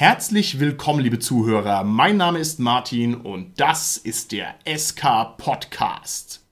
Herzlich willkommen, liebe Zuhörer. Mein Name ist Martin und das ist der SK Podcast.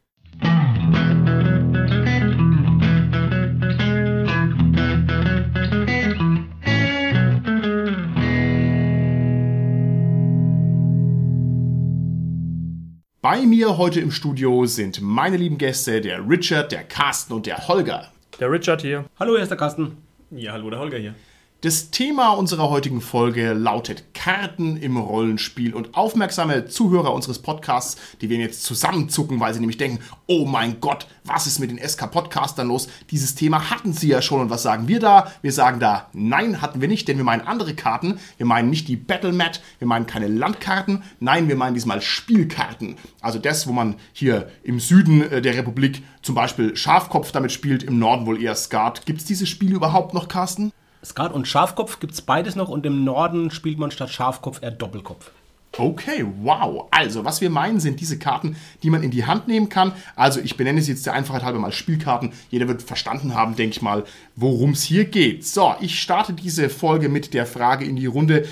Bei mir heute im Studio sind meine lieben Gäste, der Richard, der Carsten und der Holger. Der Richard hier. Hallo, erster Carsten. Ja, hallo, der Holger hier. Das Thema unserer heutigen Folge lautet Karten im Rollenspiel und aufmerksame Zuhörer unseres Podcasts, die werden jetzt zusammenzucken, weil sie nämlich denken, oh mein Gott, was ist mit den SK-Podcastern los? Dieses Thema hatten sie ja schon und was sagen wir da? Wir sagen da, nein, hatten wir nicht, denn wir meinen andere Karten. Wir meinen nicht die Battlemat, wir meinen keine Landkarten, nein, wir meinen diesmal Spielkarten. Also das, wo man hier im Süden äh, der Republik zum Beispiel Schafkopf damit spielt, im Norden wohl eher Skat. Gibt es dieses Spiel überhaupt noch, Carsten? Skat und Schafkopf gibt es beides noch und im Norden spielt man statt Schafkopf eher Doppelkopf. Okay, wow. Also, was wir meinen, sind diese Karten, die man in die Hand nehmen kann. Also, ich benenne sie jetzt der Einfachheit halber mal Spielkarten. Jeder wird verstanden haben, denke ich mal, worum es hier geht. So, ich starte diese Folge mit der Frage in die Runde.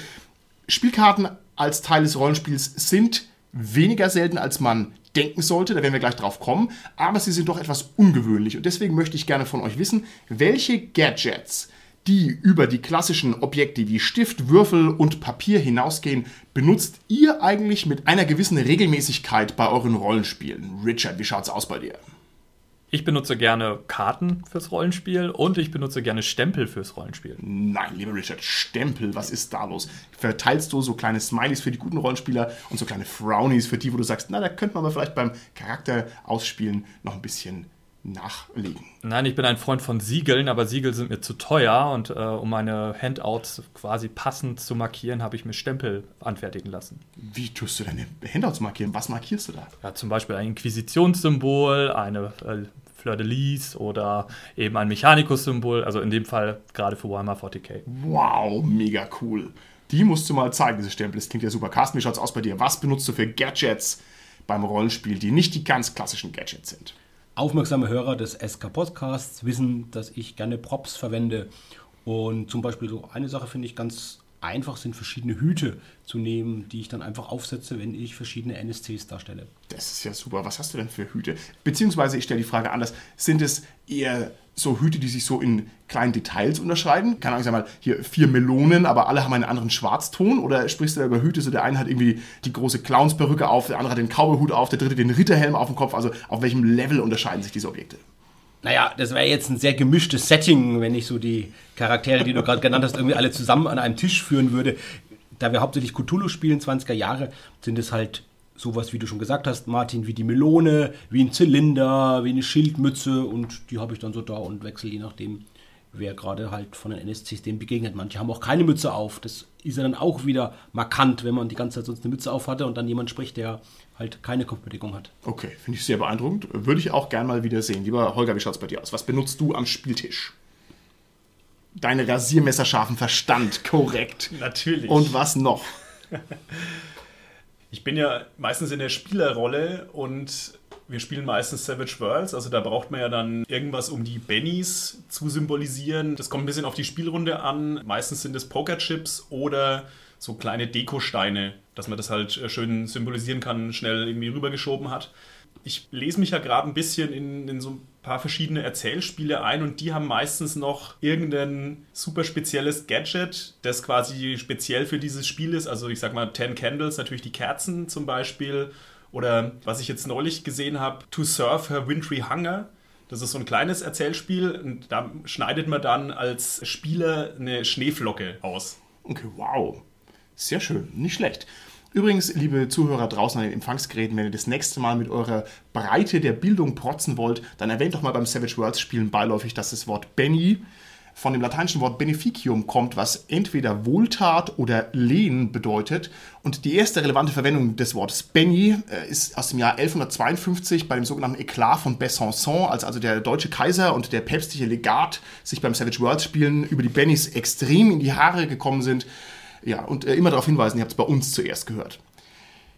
Spielkarten als Teil des Rollenspiels sind weniger selten, als man denken sollte. Da werden wir gleich drauf kommen. Aber sie sind doch etwas ungewöhnlich. Und deswegen möchte ich gerne von euch wissen, welche Gadgets die über die klassischen Objekte wie Stift, Würfel und Papier hinausgehen, benutzt ihr eigentlich mit einer gewissen Regelmäßigkeit bei euren Rollenspielen? Richard, wie schaut's aus bei dir? Ich benutze gerne Karten fürs Rollenspiel und ich benutze gerne Stempel fürs Rollenspiel. Nein, lieber Richard, Stempel, was ist da los? Verteilst du so kleine Smileys für die guten Rollenspieler und so kleine Frownies für die, wo du sagst, na, da könnte man aber vielleicht beim Charakter ausspielen noch ein bisschen nachlegen. Nein, ich bin ein Freund von Siegeln, aber Siegel sind mir zu teuer und äh, um meine Handouts quasi passend zu markieren, habe ich mir Stempel anfertigen lassen. Wie tust du deine Handouts markieren? Was markierst du da? Ja, zum Beispiel ein Inquisitionssymbol, eine äh, Fleur de Lis oder eben ein Mechanicus-Symbol, also in dem Fall gerade für Warhammer 40k. Wow, mega cool. Die musst du mal zeigen, diese Stempel. Das klingt ja super. Carsten, wie schaut's aus bei dir? Was benutzt du für Gadgets beim Rollenspiel, die nicht die ganz klassischen Gadgets sind? Aufmerksame Hörer des SK Podcasts wissen, dass ich gerne Props verwende. Und zum Beispiel so eine Sache finde ich ganz einfach sind verschiedene Hüte zu nehmen, die ich dann einfach aufsetze, wenn ich verschiedene NSCs darstelle. Das ist ja super. Was hast du denn für Hüte? Beziehungsweise, ich stelle die Frage anders, sind es eher so Hüte, die sich so in kleinen Details unterscheiden? Keine Ahnung, ich sag mal, hier vier Melonen, aber alle haben einen anderen Schwarzton? Oder sprichst du da über Hüte, so der eine hat irgendwie die große Clownsperücke auf, der andere hat den Cowboyhut auf, der dritte den Ritterhelm auf dem Kopf? Also auf welchem Level unterscheiden sich diese Objekte? Naja, das wäre jetzt ein sehr gemischtes Setting, wenn ich so die Charaktere, die du gerade genannt hast, irgendwie alle zusammen an einem Tisch führen würde. Da wir hauptsächlich Cthulhu spielen, 20er Jahre, sind es halt sowas, wie du schon gesagt hast, Martin, wie die Melone, wie ein Zylinder, wie eine Schildmütze und die habe ich dann so da und wechsle je nachdem, wer gerade halt von den NSCs dem begegnet. Manche haben auch keine Mütze auf. Das ist ja dann auch wieder markant, wenn man die ganze Zeit sonst eine Mütze auf hatte und dann jemand spricht, der halt keine Kopfbedeckung hat. Okay, finde ich sehr beeindruckend. Würde ich auch gern mal wieder sehen. Lieber Holger, wie schaut es bei dir aus? Was benutzt du am Spieltisch? Deine rasiermesserscharfen Verstand, korrekt. Natürlich. Und was noch? ich bin ja meistens in der Spielerrolle und wir spielen meistens Savage Worlds, also da braucht man ja dann irgendwas, um die Bennies zu symbolisieren. Das kommt ein bisschen auf die Spielrunde an. Meistens sind es Pokerchips oder so kleine Dekosteine, dass man das halt äh, schön symbolisieren kann, schnell irgendwie rübergeschoben hat. Ich lese mich ja gerade ein bisschen in, in so ein paar verschiedene Erzählspiele ein und die haben meistens noch irgendein super spezielles Gadget, das quasi speziell für dieses Spiel ist. Also ich sag mal Ten Candles, natürlich die Kerzen zum Beispiel oder was ich jetzt neulich gesehen habe, To Serve Her Wintry Hunger. Das ist so ein kleines Erzählspiel und da schneidet man dann als Spieler eine Schneeflocke aus. Okay, wow. Sehr schön, nicht schlecht. Übrigens, liebe Zuhörer draußen an den Empfangsgeräten, wenn ihr das nächste Mal mit eurer Breite der Bildung protzen wollt, dann erwähnt doch mal beim Savage Worlds Spielen beiläufig, dass das Wort Benny von dem lateinischen Wort beneficium kommt, was entweder Wohltat oder Lehen bedeutet. Und die erste relevante Verwendung des Wortes Benny äh, ist aus dem Jahr 1152 bei dem sogenannten Eklat von Besançon, als also der deutsche Kaiser und der päpstliche Legat sich beim Savage Worlds Spielen über die Bennys extrem in die Haare gekommen sind. Ja, und äh, immer darauf hinweisen, ihr habt es bei uns zuerst gehört.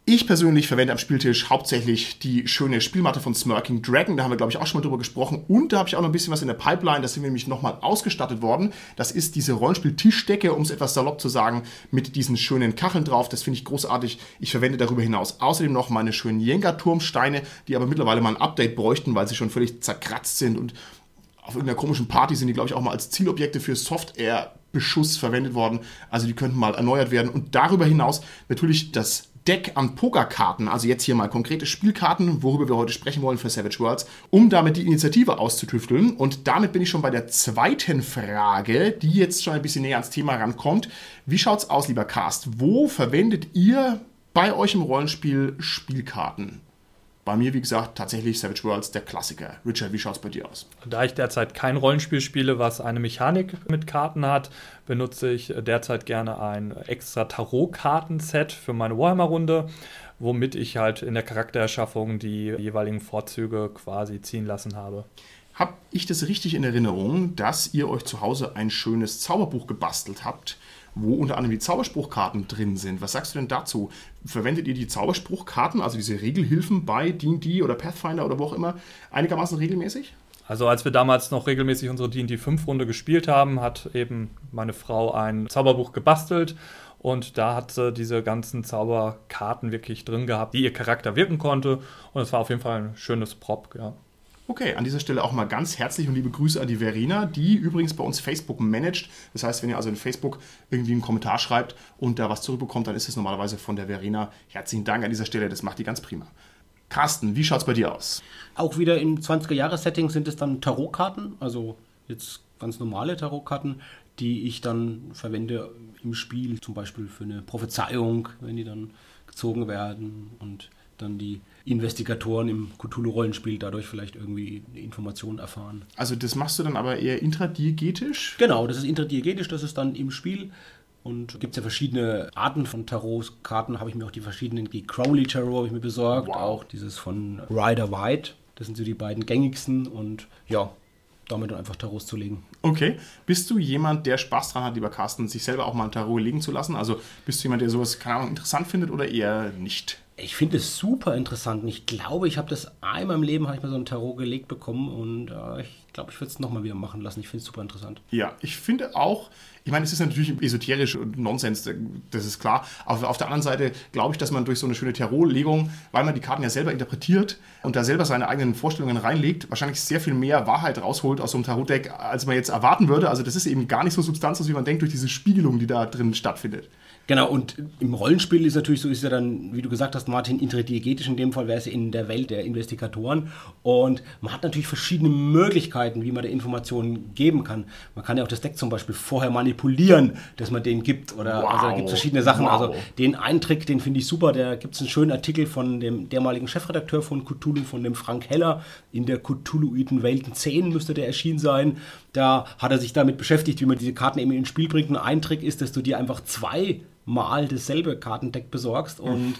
Ich persönlich verwende am Spieltisch hauptsächlich die schöne Spielmatte von Smirking Dragon. Da haben wir, glaube ich, auch schon mal drüber gesprochen. Und da habe ich auch noch ein bisschen was in der Pipeline. Da sind wir nämlich nochmal ausgestattet worden. Das ist diese Rollenspiel-Tischdecke, um es etwas salopp zu sagen, mit diesen schönen Kacheln drauf. Das finde ich großartig. Ich verwende darüber hinaus außerdem noch meine schönen Jenga-Turmsteine, die aber mittlerweile mal ein Update bräuchten, weil sie schon völlig zerkratzt sind und auf irgendeiner komischen Party sind die, glaube ich, auch mal als Zielobjekte für Software-Beschuss verwendet worden. Also die könnten mal erneuert werden. Und darüber hinaus natürlich das Deck an Pokerkarten, also jetzt hier mal konkrete Spielkarten, worüber wir heute sprechen wollen für Savage Worlds, um damit die Initiative auszutüfteln. Und damit bin ich schon bei der zweiten Frage, die jetzt schon ein bisschen näher ans Thema rankommt. Wie schaut's aus, lieber Cast? Wo verwendet ihr bei euch im Rollenspiel Spielkarten? Bei mir, wie gesagt, tatsächlich Savage Worlds, der Klassiker. Richard, wie schaut's bei dir aus? Da ich derzeit kein Rollenspiel spiele, was eine Mechanik mit Karten hat, benutze ich derzeit gerne ein extra Tarot-Kartenset für meine Warhammer-Runde, womit ich halt in der Charaktererschaffung die jeweiligen Vorzüge quasi ziehen lassen habe. Habe ich das richtig in Erinnerung, dass ihr euch zu Hause ein schönes Zauberbuch gebastelt habt, wo unter anderem die Zauberspruchkarten drin sind? Was sagst du denn dazu? Verwendet ihr die Zauberspruchkarten, also diese Regelhilfen bei D&D oder Pathfinder oder wo auch immer, einigermaßen regelmäßig? Also als wir damals noch regelmäßig unsere D&D 5 Runde gespielt haben, hat eben meine Frau ein Zauberbuch gebastelt und da hat sie diese ganzen Zauberkarten wirklich drin gehabt, die ihr Charakter wirken konnte und es war auf jeden Fall ein schönes Prop, ja. Okay, an dieser Stelle auch mal ganz herzlich und liebe Grüße an die Verena, die übrigens bei uns Facebook managt. Das heißt, wenn ihr also in Facebook irgendwie einen Kommentar schreibt und da was zurückbekommt, dann ist es normalerweise von der Verena. Herzlichen Dank an dieser Stelle, das macht die ganz prima. Carsten, wie schaut es bei dir aus? Auch wieder im 20er-Jahres-Setting sind es dann Tarotkarten, also jetzt ganz normale Tarotkarten, die ich dann verwende im Spiel, zum Beispiel für eine Prophezeiung, wenn die dann gezogen werden und dann die Investigatoren im Cthulhu-Rollenspiel dadurch vielleicht irgendwie Informationen erfahren. Also das machst du dann aber eher intradiegetisch? Genau, das ist intradiegetisch, das ist dann im Spiel. Und gibt es ja verschiedene Arten von Tarotkarten. Habe ich mir auch die verschiedenen, die Crowley Tarot habe ich mir besorgt, Wow. auch dieses von Rider White. Das sind so die beiden gängigsten und ja, damit dann einfach Tarots zu legen. Okay. Bist du jemand, der Spaß dran hat, lieber Carsten, sich selber auch mal ein Tarot legen zu lassen? Also bist du jemand, der sowas, keine Ahnung, interessant findet oder eher nicht? Ich finde es super interessant und ich glaube, ich habe das einmal im Leben, habe ich mal so ein Tarot gelegt bekommen und äh, ich glaube, ich würde es nochmal wieder machen lassen. Ich finde es super interessant. Ja, ich finde auch, ich meine, es ist natürlich esoterisch und Nonsens, das ist klar. Aber auf der anderen Seite glaube ich, dass man durch so eine schöne Tarotlegung, weil man die Karten ja selber interpretiert und da selber seine eigenen Vorstellungen reinlegt, wahrscheinlich sehr viel mehr Wahrheit rausholt aus so einem Tarotdeck, als man jetzt erwarten würde. Also das ist eben gar nicht so substanzlos, wie man denkt, durch diese Spiegelung, die da drin stattfindet. Genau, und im Rollenspiel ist natürlich so, ist ja dann, wie du gesagt hast, Martin, intradiegetisch in dem Fall wäre es in der Welt der Investigatoren. Und man hat natürlich verschiedene Möglichkeiten, wie man der Informationen geben kann. Man kann ja auch das Deck zum Beispiel vorher manipulieren, dass man den gibt. Oder Wow. also da gibt es verschiedene Sachen. Wow. Also den einen Trick, den finde ich super. Da gibt es einen schönen Artikel von dem dermaligen Chefredakteur von Cthulhu, von dem Frank Heller. In der Cthulhuiden Welten 10 müsste der erschienen sein. Da hat er sich damit beschäftigt, wie man diese Karten eben ins Spiel bringt. Und ein Trick ist, dass du dir einfach zwei Mal dasselbe Kartendeck besorgst und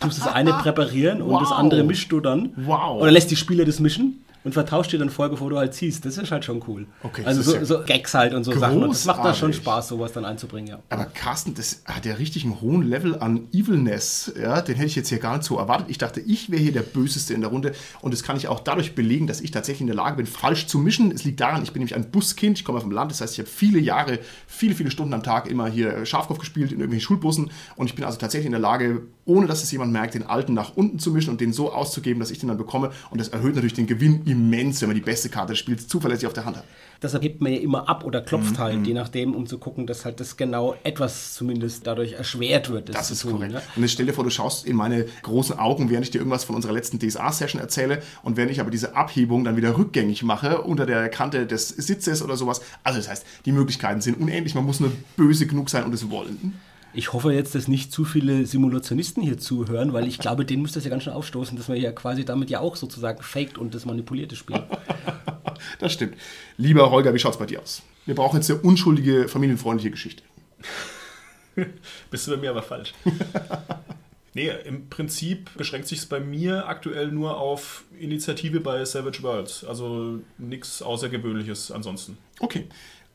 tust das eine präparieren und das Wow. andere mischst du dann. Wow. Oder lässt die Spieler das mischen und vertauscht dir dann vorher, bevor du halt ziehst. Das ist halt schon cool. Okay, also so, ja so Gags halt und so Sachen. Und das macht da schon großartig. Spaß, sowas dann einzubringen, ja. Aber Carsten, das hat ja richtig einen hohen Level an Evilness. Ja, den hätte ich jetzt hier gar nicht so erwartet. Ich dachte, ich wäre hier der Böseste in der Runde. Und das kann ich auch dadurch belegen, dass ich tatsächlich in der Lage bin, falsch zu mischen. Es liegt daran, ich bin nämlich ein Buskind. Ich komme vom Land. Das heißt, ich habe viele Jahre, viele, viele Stunden am Tag immer hier Schafkopf gespielt in irgendwelchen Schulbussen. Und ich bin also tatsächlich in der Lage, ohne dass es jemand merkt, den alten nach unten zu mischen und den so auszugeben, dass ich den dann bekomme. Und das erhöht natürlich den Gewinn immens, wenn man die beste Karte des Spiels zuverlässig auf der Hand hat. Deshalb hebt man ja immer ab oder Mhm, klopft halt, je nachdem, um zu gucken, dass halt das genau etwas zumindest dadurch erschwert wird. Das zu ist tun, korrekt. ne? Und jetzt stell dir vor, du schaust in meine großen Augen, während ich dir irgendwas von unserer letzten DSA-Session erzähle und wenn ich aber diese Abhebung dann wieder rückgängig mache unter der Kante des Sitzes oder sowas. Also das heißt, die Möglichkeiten sind unendlich. Man muss nur böse genug sein und es wollen. Ich hoffe jetzt, dass nicht zu viele Simulationisten hier zuhören, weil ich glaube, denen muss das ja ganz schön aufstoßen, dass man ja quasi damit ja auch sozusagen faked und das manipulierte Spiel. Das stimmt. Lieber Holger, wie schaut's bei dir aus? Wir brauchen jetzt eine unschuldige, familienfreundliche Geschichte. Bist du bei mir aber falsch. nee, im Prinzip beschränkt sich es bei mir aktuell nur auf Initiative bei Savage Worlds. Also nichts Außergewöhnliches ansonsten. Okay.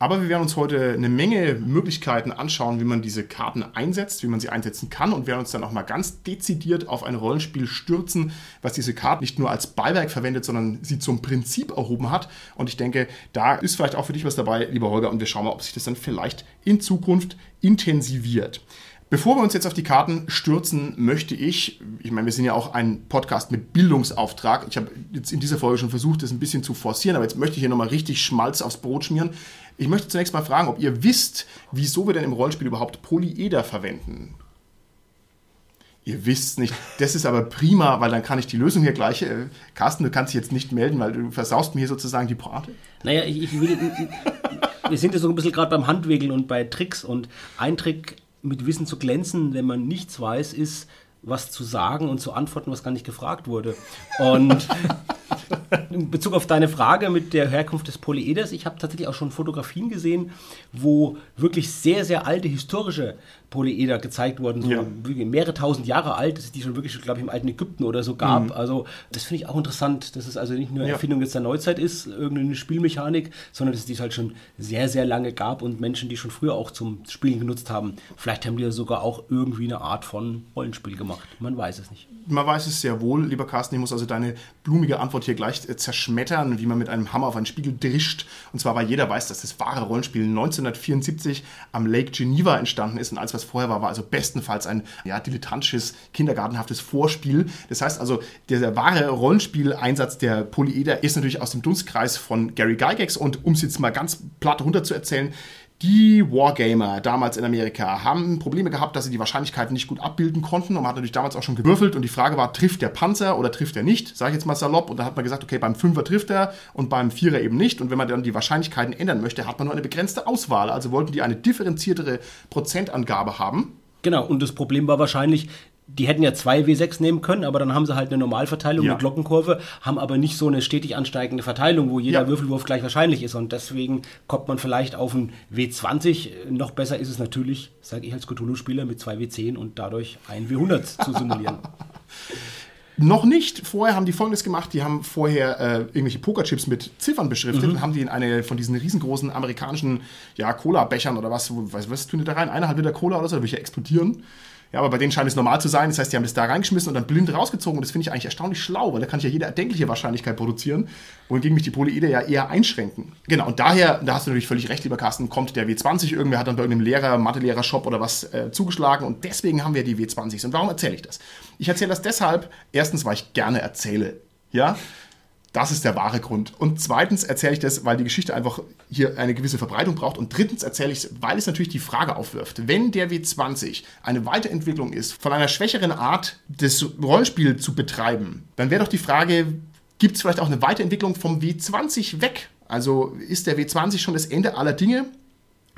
Aber wir werden uns heute eine Menge Möglichkeiten anschauen, wie man diese Karten einsetzt, wie man sie einsetzen kann und werden uns dann auch mal ganz dezidiert auf ein Rollenspiel stürzen, was diese Karten nicht nur als Beiwerk verwendet, sondern sie zum Prinzip erhoben hat. Und ich denke, da ist vielleicht auch für dich was dabei, lieber Holger, und wir schauen mal, ob sich das dann vielleicht in Zukunft intensiviert. Bevor wir uns jetzt auf die Karten stürzen, möchte ich, ich meine, wir sind ja auch ein Podcast mit Bildungsauftrag. Ich habe jetzt in dieser Folge schon versucht, das ein bisschen zu forcieren, aber jetzt möchte ich hier nochmal richtig Schmalz aufs Brot schmieren. Ich möchte zunächst mal fragen, ob ihr wisst, wieso wir denn im Rollenspiel überhaupt Polyeder verwenden. Ihr wisst nicht. Das ist aber prima, weil dann kann ich die Lösung hier gleich. Äh, Carsten, du kannst dich jetzt nicht melden, weil du versaust mir hier sozusagen die Pointe. Naja, ich, ich will. wir sind ja so ein bisschen gerade beim Handwegeln und bei Tricks und ein Trick mit Wissen zu glänzen, wenn man nichts weiß, ist, was zu sagen und zu antworten, was gar nicht gefragt wurde. Und in Bezug auf deine Frage mit der Herkunft des Polyeders, ich habe tatsächlich auch schon Fotografien gesehen, wo wirklich sehr, sehr alte historische Polyeder gezeigt wurden, so Ja. mehrere tausend Jahre alt, die schon wirklich, glaube ich, im alten Ägypten oder so gab. Mhm. Also das finde ich auch interessant, dass es also nicht nur Ja. Erfindung jetzt der Neuzeit ist, irgendeine Spielmechanik, sondern dass es die halt schon sehr, sehr lange gab und Menschen, die schon früher auch zum Spielen genutzt haben. Vielleicht haben die ja sogar auch irgendwie eine Art von Rollenspiel gemacht. Man weiß es nicht. Man weiß es sehr wohl, lieber Carsten. Ich muss also deine blumige Antwort hier gleich äh, zerschmettern, wie man mit einem Hammer auf einen Spiegel drischt. Und zwar, weil jeder weiß, dass das wahre Rollenspiel 1974 am Lake Geneva entstanden ist. Und alles, was vorher war, war also bestenfalls ein ja, dilettantisches, kindergartenhaftes Vorspiel. Das heißt also, der, der wahre Rollenspieleinsatz der Polyeder ist natürlich aus dem Dunstkreis von Gary Gygax. Und um es jetzt mal ganz platt runter zu erzählen, die Wargamer damals in Amerika haben Probleme gehabt, dass sie die Wahrscheinlichkeiten nicht gut abbilden konnten und man hat natürlich damals auch schon gewürfelt und die Frage war, trifft der Panzer oder trifft er nicht, sage ich jetzt mal salopp und da hat man gesagt, okay, beim Fünfer trifft er und beim Vierer eben nicht und wenn man dann die Wahrscheinlichkeiten ändern möchte, hat man nur eine begrenzte Auswahl, also wollten die eine differenziertere Prozentangabe haben. Genau, und das Problem war wahrscheinlich, die hätten ja zwei W6 nehmen können, aber dann haben sie halt eine Normalverteilung, Ja. eine Glockenkurve, haben aber nicht so eine stetig ansteigende Verteilung, wo jeder Ja. Würfelwurf gleich wahrscheinlich ist. Und deswegen kommt man vielleicht auf ein W20. Noch besser ist es natürlich, sage ich als Cthulhu-Spieler, mit zwei W10 und dadurch ein W100 zu simulieren. Noch nicht. Vorher haben die folgendes gemacht: Die haben vorher äh, irgendwelche Pokerchips mit Ziffern beschriftet und haben die in eine von diesen riesengroßen amerikanischen ja, Cola-Bechern oder was, was, was tun die da rein? Eineinhalb Liter Cola oder so, da würde ich ja explodieren. Ja, aber bei denen scheint es normal zu sein. Das heißt, die haben das da reingeschmissen und dann blind rausgezogen. Und das finde ich eigentlich erstaunlich schlau, weil da kann ich ja jede erdenkliche Wahrscheinlichkeit produzieren, wohingegen mich die Polyeder ja eher einschränken. Genau, und daher, da hast du natürlich völlig recht, lieber Carsten, kommt der W20. Irgendwer hat dann bei irgendeinem Lehrer, Mathelehrer-Shop oder was äh, zugeschlagen und deswegen haben wir die W20s. Und warum erzähle ich das? Ich erzähle das deshalb, erstens, weil ich gerne erzähle. Ja, das ist der wahre Grund. Und zweitens erzähle ich das, weil die Geschichte einfach hier eine gewisse Verbreitung braucht. Und drittens erzähle ich es, weil es natürlich die Frage aufwirft, wenn der W20 eine Weiterentwicklung ist, von einer schwächeren Art des Rollenspiels zu betreiben, dann wäre doch die Frage, gibt es vielleicht auch eine Weiterentwicklung vom W20 weg? Also ist der W20 schon das Ende aller Dinge?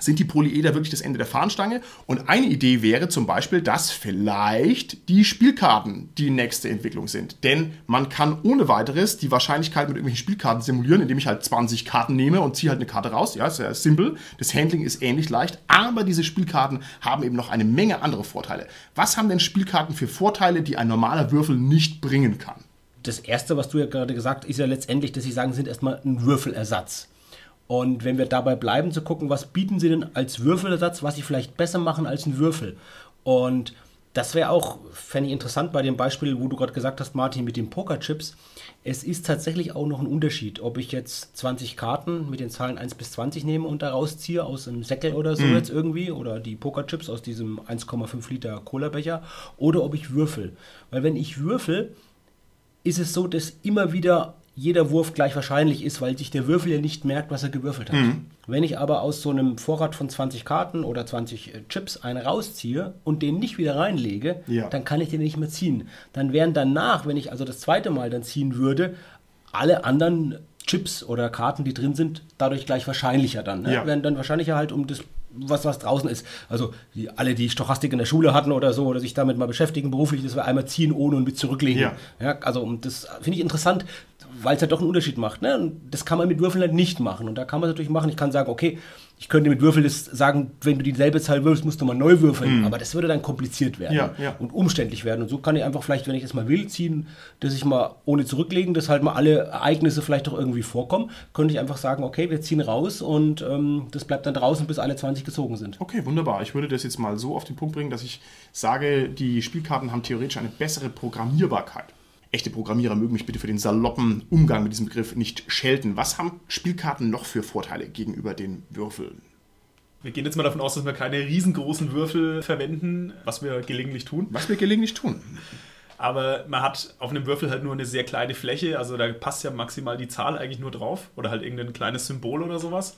Sind die Polyeder wirklich das Ende der Fahnenstange? Und eine Idee wäre zum Beispiel, dass vielleicht die Spielkarten die nächste Entwicklung sind. Denn man kann ohne weiteres die Wahrscheinlichkeit mit irgendwelchen Spielkarten simulieren, indem ich halt 20 Karten nehme und ziehe halt eine Karte raus. Ja, ist sehr simpel. Das Handling ist ähnlich leicht, aber diese Spielkarten haben eben noch eine Menge andere Vorteile. Was haben denn Spielkarten für Vorteile, die ein normaler Würfel nicht bringen kann? das Erste, was du ja gerade gesagt hast, ist ja letztendlich, dass sie sagen, sind erstmal ein Würfelersatz. Und wenn wir dabei bleiben, zu gucken, was bieten sie denn als Würfelersatz, was sie vielleicht besser machen als ein Würfel. Und das wäre auch, fände ich interessant bei dem Beispiel, wo du gerade gesagt hast, Martin, mit den Pokerchips. Es ist tatsächlich auch noch ein Unterschied, ob ich jetzt 20 Karten mit den Zahlen 1 bis 20 nehme und da rausziehe aus einem Säckel oder so jetzt irgendwie oder die Pokerchips aus diesem 1,5 Liter Cola-Becher oder ob ich würfel. Weil wenn ich würfel, ist es so, dass immer wieder jeder Wurf gleich wahrscheinlich ist, weil sich der Würfel ja nicht merkt, was er gewürfelt hat. Wenn ich aber aus so einem Vorrat von 20 Karten oder 20 äh, Chips einen rausziehe und den nicht wieder reinlege, Ja. dann kann ich den nicht mehr ziehen. Dann wären danach, wenn ich also das zweite Mal dann ziehen würde, alle anderen Chips oder Karten, die drin sind, dadurch gleich wahrscheinlicher dann. Ne? Ja. Wären dann wahrscheinlicher halt um das, was, was draußen ist. Also die, alle, die Stochastik in der Schule hatten oder so, oder sich damit mal beschäftigen beruflich, das wir einmal ziehen ohne und mit zurücklegen. Ja. Ja, also und das finde ich interessant, weil es ja doch einen Unterschied macht. Ne? Und das kann man mit Würfeln halt nicht machen. Und da kann man es natürlich machen. Ich kann sagen, okay, Ich könnte mit Würfeln das sagen, wenn du dieselbe Zahl würfelst, musst du mal neu würfeln. Aber das würde dann kompliziert werden Ja, ja. und umständlich werden. Und so kann ich einfach vielleicht, wenn ich das mal will, ziehen, dass ich mal ohne zurücklegen, dass halt mal alle Ereignisse vielleicht doch irgendwie vorkommen, könnte ich einfach sagen, okay, wir ziehen raus und ähm, das bleibt dann draußen, bis alle 20 gezogen sind. Okay, wunderbar. Ich würde das jetzt mal so auf den Punkt bringen, dass ich sage, die Spielkarten haben theoretisch eine bessere Programmierbarkeit. Echte Programmierer mögen mich bitte für den saloppen Umgang mit diesem Begriff nicht schelten. Was haben Spielkarten noch für Vorteile gegenüber den Würfeln? Wir gehen jetzt mal davon aus, dass wir keine riesengroßen Würfel verwenden, was wir gelegentlich tun. Was wir gelegentlich tun. Aber man hat auf einem Würfel halt nur eine sehr kleine Fläche, also da passt ja maximal die Zahl eigentlich nur drauf oder halt irgendein kleines Symbol oder sowas.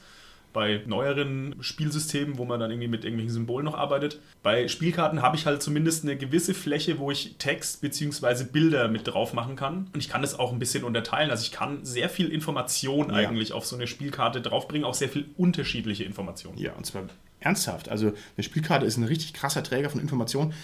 Bei neueren Spielsystemen, wo man dann irgendwie mit irgendwelchen Symbolen noch arbeitet. Bei Spielkarten habe ich halt zumindest eine gewisse Fläche, wo ich Text bzw. Bilder mit drauf machen kann. Und ich kann das auch ein bisschen unterteilen. Also ich kann sehr viel Information Ja. eigentlich auf so eine Spielkarte draufbringen, auch sehr viel unterschiedliche Informationen. Ja, und zwar ernsthaft. Also eine Spielkarte ist ein richtig krasser Träger von Informationen.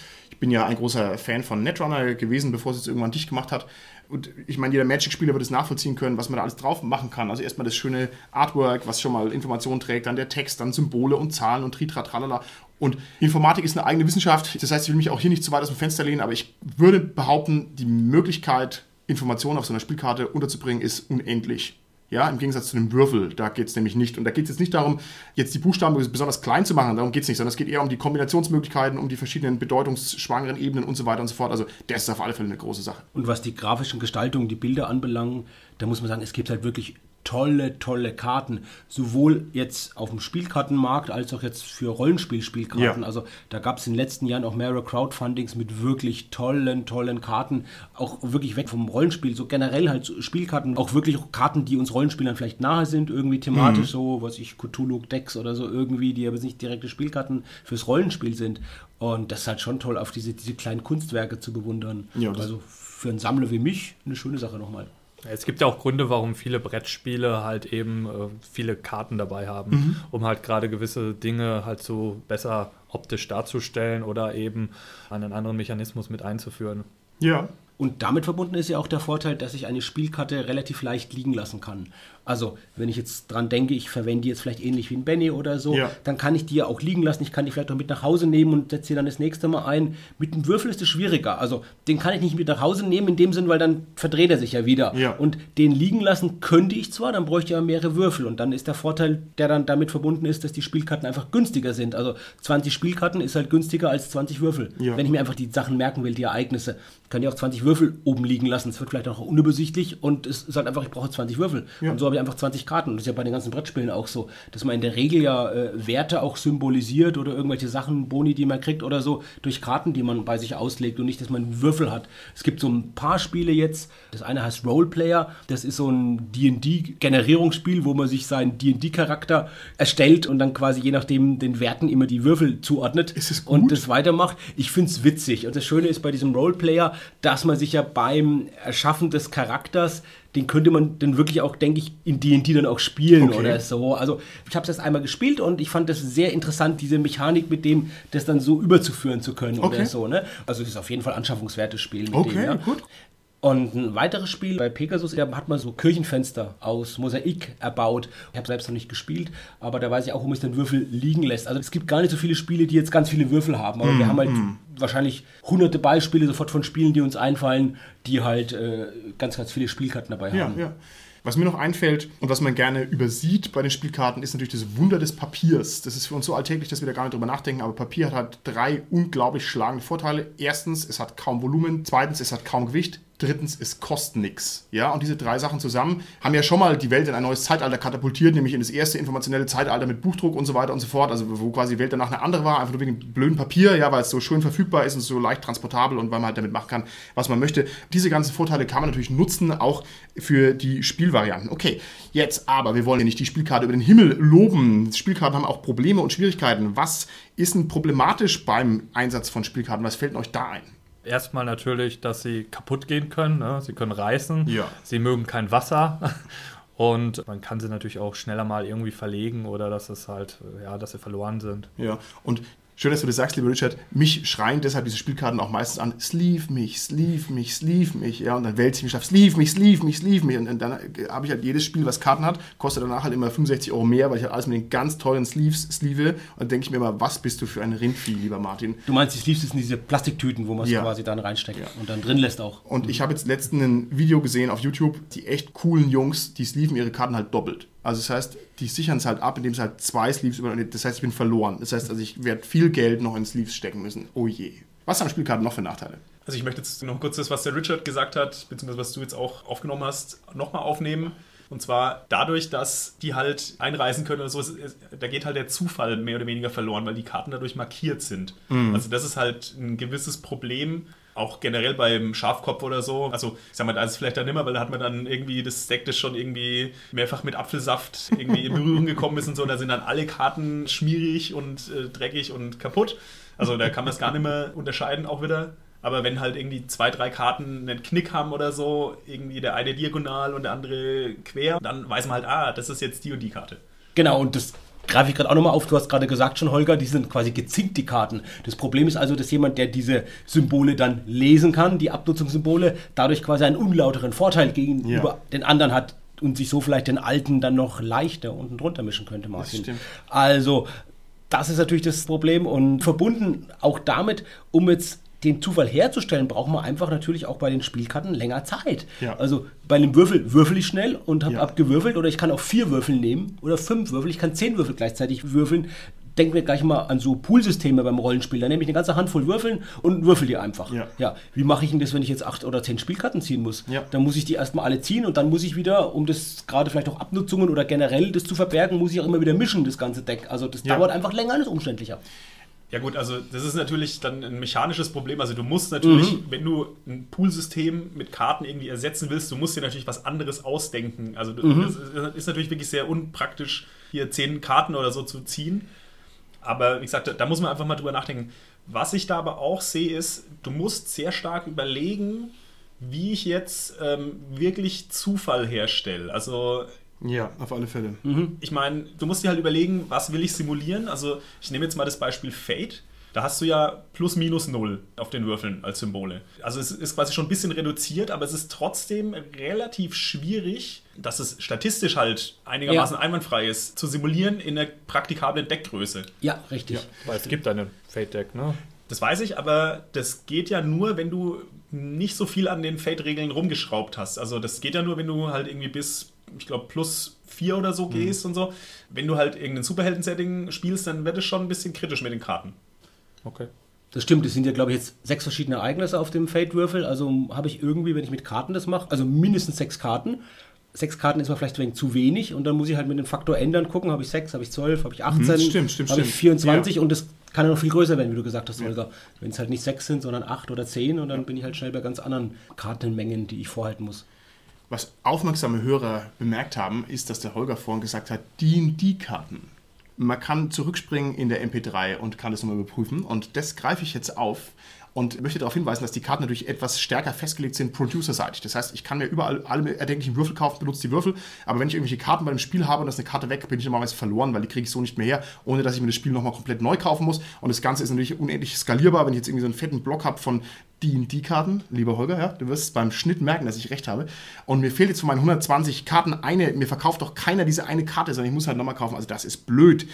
Ich bin ja ein großer Fan von Netrunner gewesen, bevor es jetzt irgendwann dicht gemacht hat. Und ich meine, jeder Magic-Spieler wird es nachvollziehen können, was man da alles drauf machen kann. Also erstmal das schöne Artwork, was schon mal Informationen trägt, dann der Text, dann Symbole und Zahlen und Tritra, tralala. Und Informatik ist eine eigene Wissenschaft. Das heißt, ich will mich auch hier nicht zu weit aus dem Fenster lehnen, aber ich würde behaupten, die Möglichkeit, Informationen auf so einer Spielkarte unterzubringen, ist unendlich. Ja, im Gegensatz zu einem Würfel, da geht es nämlich nicht. Und da geht es jetzt nicht darum, jetzt die Buchstaben besonders klein zu machen, darum geht es nicht, sondern es geht eher um die Kombinationsmöglichkeiten, um die verschiedenen bedeutungsschwangeren Ebenen und so weiter und so fort. Also das ist auf alle Fälle eine große Sache. Und was die grafischen Gestaltungen, die Bilder anbelangen, da muss man sagen, es gibt halt wirklich tolle, tolle Karten. Sowohl jetzt auf dem Spielkartenmarkt als auch jetzt für Rollenspielspielkarten. Ja. Also da gab es in den letzten Jahren auch mehrere Crowdfundings mit wirklich tollen, tollen Karten. Auch wirklich weg vom Rollenspiel. So generell halt Spielkarten. Auch wirklich Karten, die uns Rollenspielern vielleicht nahe sind, irgendwie thematisch so, was ich, Cthulhu-Decks oder so irgendwie, die aber nicht direkte Spielkarten fürs Rollenspiel sind. Und das ist halt schon toll, auf diese, diese kleinen Kunstwerke zu bewundern. Ja, also für einen Sammler wie mich eine schöne Sache nochmal. Es gibt ja auch Gründe, warum viele Brettspiele halt eben äh, viele Karten dabei haben, um halt gerade gewisse Dinge halt so besser optisch darzustellen oder eben einen anderen Mechanismus mit einzuführen. Ja. Und damit verbunden ist ja auch der Vorteil, dass ich eine Spielkarte relativ leicht liegen lassen kann. Also, wenn ich jetzt dran denke, ich verwende die jetzt vielleicht ähnlich wie ein Benny oder so, Ja. dann kann ich die ja auch liegen lassen. Ich kann die vielleicht auch mit nach Hause nehmen und setze sie dann das nächste Mal ein. Mit einem Würfel ist es schwieriger. Also, den kann ich nicht mit nach Hause nehmen in dem Sinn, weil dann verdreht er sich ja wieder. Ja. Und den liegen lassen könnte ich zwar, dann bräuchte ich aber mehrere Würfel. Und dann ist der Vorteil, der dann damit verbunden ist, dass die Spielkarten einfach günstiger sind. Also 20 Spielkarten ist halt günstiger als 20 Würfel. Ja. Wenn ich mir einfach die Sachen merken will, die Ereignisse, kann ich auch 20 Würfel oben liegen lassen. Es wird vielleicht auch unübersichtlich und es ist halt einfach, ich brauche 20 Würfel. Ja. Und so habe ich einfach 20 Karten. Und das ist ja bei den ganzen Brettspielen auch so, dass man in der Regel ja äh, Werte auch symbolisiert oder irgendwelche Sachen, Boni, die man kriegt oder so, durch Karten, die man bei sich auslegt und nicht, dass man Würfel hat. Es gibt so ein paar Spiele jetzt. Das eine heißt Roleplayer. Das ist so ein D&D-Generierungsspiel, wo man sich seinen D&D-Charakter erstellt und dann quasi je nachdem den Werten immer die Würfel zuordnet Ist es gut? und das weitermacht. Ich finde es witzig. Und das Schöne ist bei diesem Roleplayer, dass man sich ja beim Erschaffen des Charakters, den könnte man dann wirklich auch, denke ich, in D&D dann auch spielen Okay. oder so. Also ich habe es erst einmal gespielt und ich fand das sehr interessant, diese Mechanik mit dem, das dann so überzuführen zu können Okay. oder so. Ne? Also das ist auf jeden Fall anschaffungswertes Spiel mit Okay, dem. Ja. gut. Und ein weiteres Spiel bei Pegasus, da hat man so Kirchenfenster aus Mosaik erbaut. Ich habe selbst noch nicht gespielt, aber da weiß ich auch, wo man den Würfel liegen lässt. Also es gibt gar nicht so viele Spiele, die jetzt ganz viele Würfel haben, aber wir haben halt wahrscheinlich hunderte Beispiele sofort von Spielen, die uns einfallen, die halt äh, ganz, ganz viele Spielkarten dabei Ja, haben. ja. Was mir noch einfällt und was man gerne übersieht bei den Spielkarten, ist natürlich das Wunder des Papiers. Das ist für uns so alltäglich, dass wir da gar nicht drüber nachdenken, aber Papier hat halt drei unglaublich schlagende Vorteile. Erstens, es hat kaum Volumen. Zweitens, es hat kaum Gewicht. Drittens, es kostet nichts. Ja, und diese drei Sachen zusammen haben ja schon mal die Welt in ein neues Zeitalter katapultiert, nämlich in das erste informationelle Zeitalter mit Buchdruck und so weiter und so fort. Also, wo quasi die Welt danach eine andere war, einfach nur wegen blöden Papier, ja, weil es so schön verfügbar ist und so leicht transportabel und weil man halt damit machen kann, was man möchte. Diese ganzen Vorteile kann man natürlich nutzen, auch für die Spielvarianten. Okay, jetzt aber, wir wollen ja nicht die Spielkarte über den Himmel loben. Spielkarten haben auch Probleme und Schwierigkeiten. Was ist denn problematisch beim Einsatz von Spielkarten? Was fällt euch da ein? Erstmal natürlich, dass sie kaputt gehen können. Ne? Sie können reißen. Ja. Sie mögen kein Wasser. Und man kann sie natürlich auch schneller mal irgendwie verlegen oder dass es halt, ja, dass sie verloren sind. Ja, und Schön, dass du das sagst, lieber Richard. Mich schreien deshalb diese Spielkarten auch meistens an, sleeve mich, sleeve mich, sleeve mich. Ja, und dann wälze ich mich auf, sleeve mich, sleeve mich, sleeve mich. Und, und dann habe ich halt jedes Spiel, was Karten hat, kostet danach halt immer 65 Euro mehr, weil ich halt alles mit den ganz tollen Sleeves sleeve. Und dann denke ich mir immer, was bist du für ein Rindvieh, lieber Martin? Du meinst, die Sleeves sind diese Plastiktüten, wo man es Ja. quasi dann reinsteckt und dann drin lässt auch. Und ich habe jetzt letztens ein Video gesehen auf YouTube, die echt coolen Jungs, die sleeven ihre Karten halt doppelt. Also das heißt, die sichern es halt ab, indem sie halt zwei Sleeves über. Das heißt, ich bin verloren. Das heißt, also ich werde viel Geld noch in Sleeves stecken müssen. Oh je. Was haben Spielkarten noch für Nachteile? Also ich möchte jetzt noch kurz das, was der Richard gesagt hat, beziehungsweise was du jetzt auch aufgenommen hast, nochmal aufnehmen. Und zwar dadurch, dass die halt einreisen können oder so, da geht halt der Zufall mehr oder weniger verloren, weil die Karten dadurch markiert sind. Also das ist halt ein gewisses Problem, auch generell beim Schafkopf oder so. Also ich sag mal, da ist es vielleicht dann nimmer, weil da hat man dann irgendwie das Deck, das schon irgendwie mehrfach mit Apfelsaft irgendwie in Berührung gekommen ist und so. Und da sind dann alle Karten schmierig und äh, dreckig und kaputt. Also da kann man es gar nicht mehr unterscheiden auch wieder. Aber wenn halt irgendwie zwei, drei Karten einen Knick haben oder so, irgendwie der eine diagonal und der andere quer, dann weiß man halt, ah, das ist jetzt die und die Karte. Genau, und das greife ich gerade auch nochmal auf. Du hast gerade gesagt schon, Holger, die sind quasi gezinkt, die Karten. Das Problem ist also, dass jemand, der diese Symbole dann lesen kann, die Abnutzungssymbole, dadurch quasi einen unlauteren Vorteil gegenüber Ja. den anderen hat und sich so vielleicht den alten dann noch leichter unten drunter mischen könnte, Martin. stimmt. Also, das ist natürlich das Problem und verbunden auch damit, um jetzt den Zufall herzustellen, braucht man einfach natürlich auch bei den Spielkarten länger Zeit. Ja. Also bei einem Würfel würfel ich schnell und habe Ja. abgewürfelt oder ich kann auch vier Würfel nehmen oder fünf Würfel, ich kann zehn Würfel gleichzeitig würfeln. Denken wir gleich mal an so Poolsysteme beim Rollenspiel. Da nehme ich eine ganze Handvoll Würfeln und würfel die einfach. Ja. Wie mache ich denn das, wenn ich jetzt acht oder zehn Spielkarten ziehen muss? Ja. Dann muss ich die erstmal alle ziehen und dann muss ich wieder, um das gerade vielleicht auch Abnutzungen oder generell das zu verbergen, muss ich auch immer wieder mischen, das ganze Deck. Also das Ja. dauert einfach länger und ist umständlicher. Ja gut, also das ist natürlich dann ein mechanisches Problem. Also du musst natürlich, Mhm. wenn du ein Poolsystem mit Karten irgendwie ersetzen willst, du musst dir natürlich was anderes ausdenken. Also Mhm. das ist- natürlich wirklich sehr unpraktisch, hier zehn Karten oder so zu ziehen. Aber wie gesagt, da- da muss man einfach mal drüber nachdenken. Was ich da aber auch sehe, ist, du musst sehr stark überlegen, wie ich jetzt ähm, wirklich Zufall herstelle. Also Ja, auf alle Fälle. ich meine, du musst dir halt überlegen, was will ich simulieren? Also, ich nehme jetzt mal das Beispiel Fate. Da hast du ja plus minus null auf den Würfeln als Symbole. Also es ist quasi schon ein bisschen reduziert, aber es ist trotzdem relativ schwierig, dass es statistisch halt einigermaßen Ja. einwandfrei ist, zu simulieren in einer praktikablen Deckgröße. Ja, richtig. Weil es gibt eine Fate-Deck, ne? Das weiß ich, aber das geht ja nur, wenn du nicht so viel an den Fate-Regeln rumgeschraubt hast. Also das geht ja nur, wenn du halt irgendwie bis, ich glaube, plus vier oder so gehst und so. Wenn du halt irgendein Superhelden-Setting spielst, dann wird es schon ein bisschen kritisch mit den Karten. Okay. Das stimmt, es sind ja, glaube ich, jetzt sechs verschiedene Ereignisse auf dem Fate-Würfel. Also habe ich irgendwie, wenn ich mit Karten das mache, also mindestens sechs Karten. Sechs Karten ist mir vielleicht ein wenig zu wenig und dann muss ich halt mit dem Faktor ändern, gucken, habe ich sechs, habe ich zwölf, habe ich 18, Mhm, stimmt, stimmt, habe ich stimmt. 24 und das kann ja noch viel größer werden, wie du gesagt hast, Holger. Wenn es halt nicht sechs sind, sondern acht oder zehn und dann bin ich halt schnell bei ganz anderen Kartenmengen, die ich vorhalten muss. Was aufmerksame Hörer bemerkt haben, ist, dass der Holger vorhin gesagt hat, D&D-Karten. Man kann zurückspringen in der MP3 und kann das nochmal überprüfen. Und das greife ich jetzt auf und möchte darauf hinweisen, dass die Karten natürlich etwas stärker festgelegt sind, producerseitig. Das heißt, ich kann mir überall alle erdenklichen Würfel kaufen, benutze die Würfel, aber wenn ich irgendwelche Karten bei dem Spiel habe und da ist eine Karte weg, bin ich normalerweise verloren, weil die kriege ich so nicht mehr her, ohne dass ich mir das Spiel nochmal komplett neu kaufen muss. Und das Ganze ist natürlich unendlich skalierbar, wenn ich jetzt irgendwie so einen fetten Block habe von D&D-Karten, lieber Holger, ja, du wirst es beim Schnitt merken, dass ich recht habe. Und mir fehlt jetzt von meinen 120 Karten eine, mir verkauft doch keiner diese eine Karte, sondern ich muss halt nochmal kaufen. Also das ist blöd.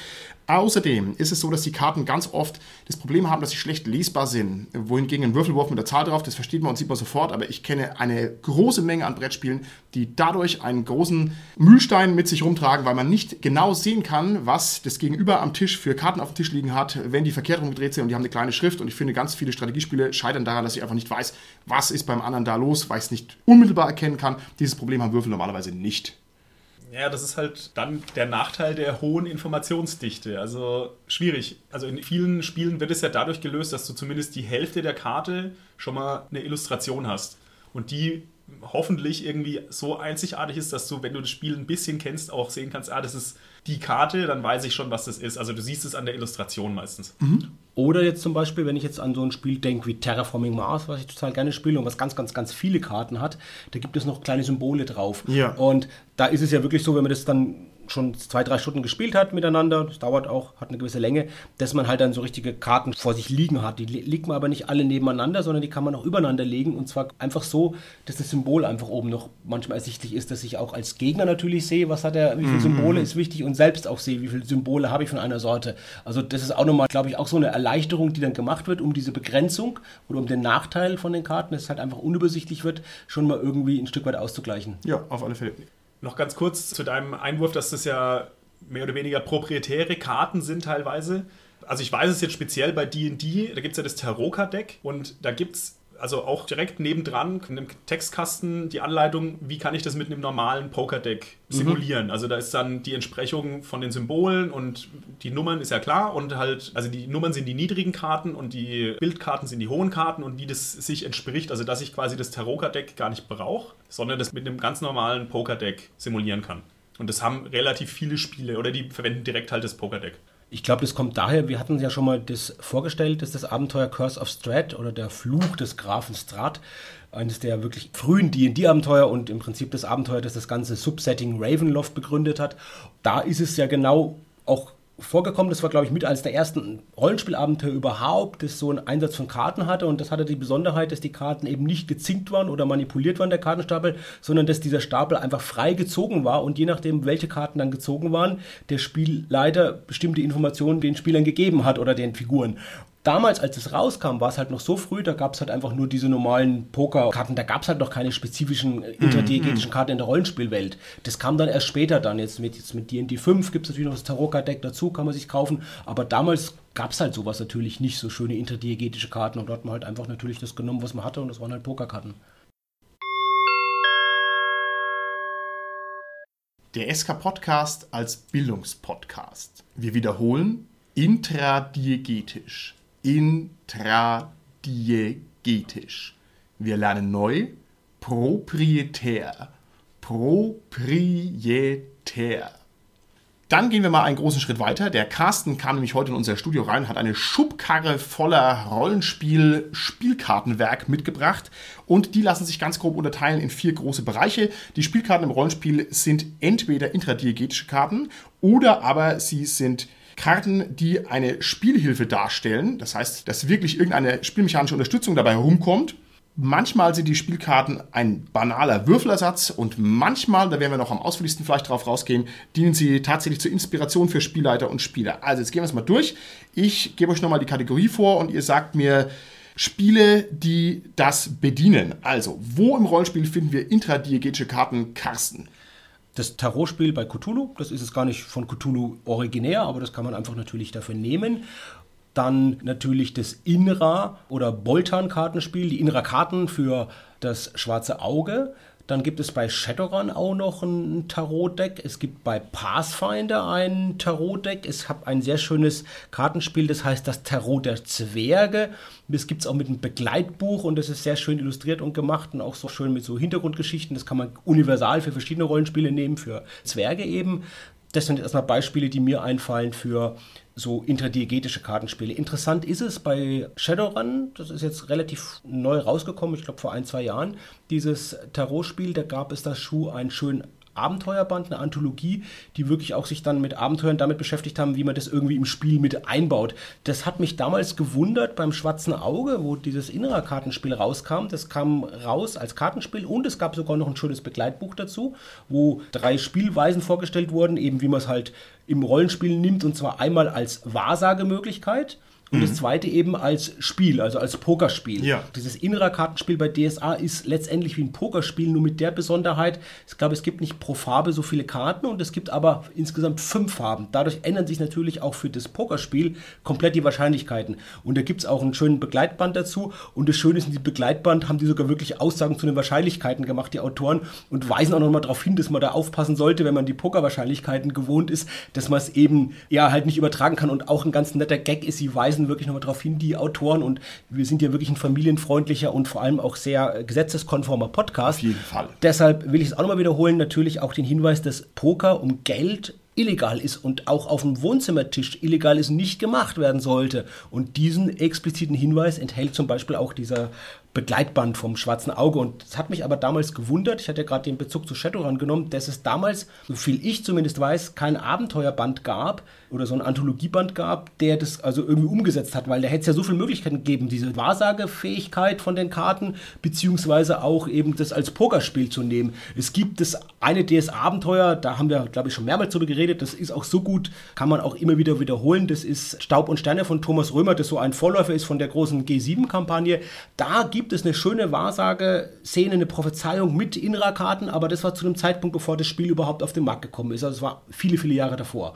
Außerdem ist es so, dass die Karten ganz oft das Problem haben, dass sie schlecht lesbar sind. Wohingegen ein Würfelwurf mit der Zahl drauf, das versteht man und sieht man sofort, aber ich kenne eine große Menge an Brettspielen, die dadurch einen großen Mühlstein mit sich rumtragen, weil man nicht genau sehen kann, was das Gegenüber am Tisch für Karten auf dem Tisch liegen hat, wenn die verkehrt rumgedreht sind und die haben eine kleine Schrift. Und ich finde, ganz viele Strategiespiele scheitern daran, dass ich einfach nicht weiß, was ist beim anderen da los, weil ich es nicht unmittelbar erkennen kann. Dieses Problem haben Würfel normalerweise nicht. Ja, das ist halt dann der Nachteil der hohen Informationsdichte. Also schwierig. Also in vielen Spielen wird es ja dadurch gelöst, dass du zumindest die Hälfte der Karte schon mal eine Illustration hast. Und die hoffentlich irgendwie so einzigartig ist, dass du, wenn du das Spiel ein bisschen kennst, auch sehen kannst, ah, das ist die Karte, dann weiß ich schon, was das ist. Also du siehst es an der Illustration meistens. Oder jetzt zum Beispiel, wenn ich jetzt an so ein Spiel denke wie Terraforming Mars, was ich total gerne spiele und was ganz, ganz, ganz viele Karten hat, da gibt es noch kleine Symbole drauf. Ja. Und da ist es ja wirklich so, wenn man das dann schon zwei, drei Stunden gespielt hat miteinander, das dauert auch, hat eine gewisse Länge, dass man halt dann so richtige Karten vor sich liegen hat. Die legt man aber nicht alle nebeneinander, sondern die kann man auch übereinander legen und zwar einfach so, dass das Symbol einfach oben noch manchmal ersichtlich ist, dass ich auch als Gegner natürlich sehe, was hat er, wie viele Symbole ist wichtig und selbst auch sehe, wie viele Symbole habe ich von einer Sorte. Also das ist auch nochmal, glaube ich, auch so eine Erleichterung, die dann gemacht wird, um diese Begrenzung oder um den Nachteil von den Karten, dass es halt einfach unübersichtlich wird, schon mal irgendwie ein Stück weit auszugleichen. Ja, auf alle Fälle. Noch ganz kurz zu deinem Einwurf, dass das ja mehr oder weniger proprietäre Karten sind teilweise. Also ich weiß es jetzt speziell bei D&D, da gibt es ja das Tarot-Deck und da gibt es also auch direkt nebendran in dem Textkasten die Anleitung, wie kann ich das mit einem normalen Pokerdeck simulieren. Mhm. Also da ist dann die Entsprechung von den Symbolen und die Nummern ist ja klar und halt, also die Nummern sind die niedrigen Karten und die Bildkarten sind die hohen Karten und wie das sich entspricht, also dass ich quasi das Tarot-Deck gar nicht brauche, sondern das mit einem ganz normalen Pokerdeck simulieren kann. Und das haben relativ viele Spiele oder die verwenden direkt halt das Pokerdeck. Ich glaube, das kommt daher, wir hatten ja schon mal das vorgestellt, dass das Abenteuer Curse of Strahd oder der Fluch des Grafen Strahd, eines der wirklich frühen D&D-Abenteuer und im Prinzip das Abenteuer, das das ganze Subsetting Ravenloft begründet hat. Da ist es ja genau auch vorgekommen. Das war, glaube ich, mit eines der ersten Rollenspielabenteuer überhaupt, das so einen Einsatz von Karten hatte. Und das hatte die Besonderheit, dass die Karten eben nicht gezinkt waren oder manipuliert waren, der Kartenstapel, sondern dass dieser Stapel einfach frei gezogen war. Und je nachdem, welche Karten dann gezogen waren, der Spielleiter bestimmte Informationen den Spielern gegeben hat oder den Figuren damals, als es rauskam, war es halt noch so früh, da gab es halt einfach nur diese normalen Pokerkarten. Da gab es halt noch keine spezifischen äh, interdiegetischen mhm. Karten in der Rollenspielwelt. Das kam dann erst später dann. Jetzt mit, jetzt mit D&D 5 gibt es natürlich noch das Tarot-Deck dazu, kann man sich kaufen. Aber damals gab es halt sowas natürlich nicht, so schöne interdiegetische Karten. Und da hat man halt einfach natürlich das genommen, was man hatte. Und das waren halt Pokerkarten. Der SK-Podcast als Bildungspodcast. Wir wiederholen intradiegetisch intradiegetisch. Wir lernen neu proprietär. Proprietär. Dann gehen wir mal einen großen Schritt weiter. Der Carsten kam nämlich heute in unser Studio rein, hat eine Schubkarre voller Rollenspiel-Spielkartenwerk mitgebracht und die lassen sich ganz grob unterteilen in vier große Bereiche. Die Spielkarten im Rollenspiel sind entweder intradiegetische Karten oder aber sie sind Karten, die eine Spielhilfe darstellen. Das heißt, dass wirklich irgendeine spielmechanische Unterstützung dabei herumkommt. Manchmal sind die Spielkarten ein banaler Würfelersatz und manchmal, da werden wir noch am ausführlichsten vielleicht drauf rausgehen, dienen sie tatsächlich zur Inspiration für Spielleiter und Spieler. Also jetzt gehen wir es mal durch. Ich gebe euch nochmal die Kategorie vor und ihr sagt mir Spiele, die das bedienen. Also, wo im Rollenspiel finden wir intradiegetische Karten? Karsten das Tarotspiel bei Cthulhu. Das ist es gar nicht von Cthulhu originär, aber das kann man einfach natürlich dafür nehmen. Dann natürlich das Inra oder Boltan-Kartenspiel, die Inra-Karten für das schwarze Auge. Dann gibt es bei Shadowrun auch noch ein Tarot-Deck. Es gibt bei Pathfinder ein Tarot-Deck. Es hat ein sehr schönes Kartenspiel, das heißt das Tarot der Zwerge. Das gibt es auch mit einem Begleitbuch und das ist sehr schön illustriert und gemacht und auch so schön mit so Hintergrundgeschichten. Das kann man universal für verschiedene Rollenspiele nehmen, für Zwerge eben. Das sind erstmal Beispiele, die mir einfallen für so interdiegetische Kartenspiele. Interessant ist es bei Shadowrun, das ist jetzt relativ neu rausgekommen, ich glaube vor ein, zwei Jahren, dieses Tarotspiel, da gab es das Schuh einen schönen Abenteuerband, eine Anthologie, die wirklich auch sich dann mit Abenteuern damit beschäftigt haben, wie man das irgendwie im Spiel mit einbaut. Das hat mich damals gewundert beim Schwarzen Auge, wo dieses innere Kartenspiel rauskam. Das kam raus als Kartenspiel und es gab sogar noch ein schönes Begleitbuch dazu, wo drei Spielweisen vorgestellt wurden, eben wie man es halt im Rollenspiel nimmt und zwar einmal als Wahrsagemöglichkeit und mhm. das zweite eben als Spiel, also als Pokerspiel. Ja. Dieses innere Kartenspiel bei DSA ist letztendlich wie ein Pokerspiel, nur mit der Besonderheit, ich glaube, es gibt nicht pro Farbe so viele Karten und es gibt aber insgesamt fünf Farben. Dadurch ändern sich natürlich auch für das Pokerspiel komplett die Wahrscheinlichkeiten. Und da gibt es auch einen schönen Begleitband dazu. Und das Schöne ist, in diesem Begleitband haben die sogar wirklich Aussagen zu den Wahrscheinlichkeiten gemacht, die Autoren, und weisen auch nochmal darauf hin, dass man da aufpassen sollte, wenn man die Pokerwahrscheinlichkeiten gewohnt ist, dass man es eben ja halt nicht übertragen kann. Und auch ein ganz netter Gag ist, sie weisen weisen wirklich nochmal darauf hin, die Autoren, und wir sind ja wirklich ein familienfreundlicher und vor allem auch sehr gesetzeskonformer Podcast. Auf jeden Fall. Deshalb will ich es auch nochmal wiederholen, natürlich auch den Hinweis, dass Poker um Geld illegal ist und auch auf dem Wohnzimmertisch illegal ist, nicht gemacht werden sollte. Und diesen expliziten Hinweis enthält zum Beispiel auch dieser Begleitband vom Schwarzen Auge. Und das hat mich aber damals gewundert. Ich hatte ja gerade den Bezug zu Shadowrun genommen, dass es damals, so viel ich zumindest weiß, kein Abenteuerband gab oder so ein Anthologieband gab, der das also irgendwie umgesetzt hat, weil da hätte es ja so viele Möglichkeiten gegeben, diese Wahrsagefähigkeit von den Karten, beziehungsweise auch eben das als Pokerspiel zu nehmen. Es gibt das eine DS-Abenteuer, da haben wir, glaube ich, schon mehrmals drüber geredet, das ist auch so gut, kann man auch immer wieder wiederholen. Das ist Staub und Sterne von Thomas Römer, das so ein Vorläufer ist von der großen G7-Kampagne. Da gibt gibt es eine schöne Wahrsage-Szene, eine Prophezeiung mit Inra-Karten, aber das war zu dem Zeitpunkt, bevor das Spiel überhaupt auf den Markt gekommen ist. Also es war viele, viele Jahre davor.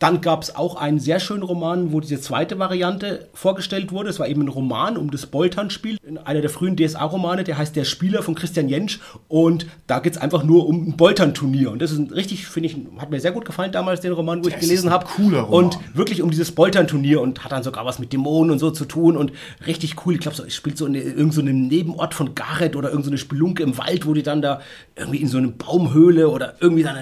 Dann gab es auch einen sehr schönen Roman, wo diese zweite Variante vorgestellt wurde. Es war eben ein Roman um das Boltern-Spiel, einer der frühen DSA-Romane, der heißt Der Spieler von Christian Jentsch. Und da geht es einfach nur um ein Boltern-Turnier. Und das ist ein richtig, finde ich, hat mir sehr gut gefallen damals, den Roman, wo das ich gelesen habe. Cooler Roman. Und wirklich um dieses Boltern-Turnier und hat dann sogar was mit Dämonen und so zu tun. Und richtig cool. Ich glaube, so, es spielt so in irgendeinem so Nebenort von Gareth oder irgendeine so Spelunke im Wald, wo die dann da irgendwie in so eine Baumhöhle oder irgendwie dann,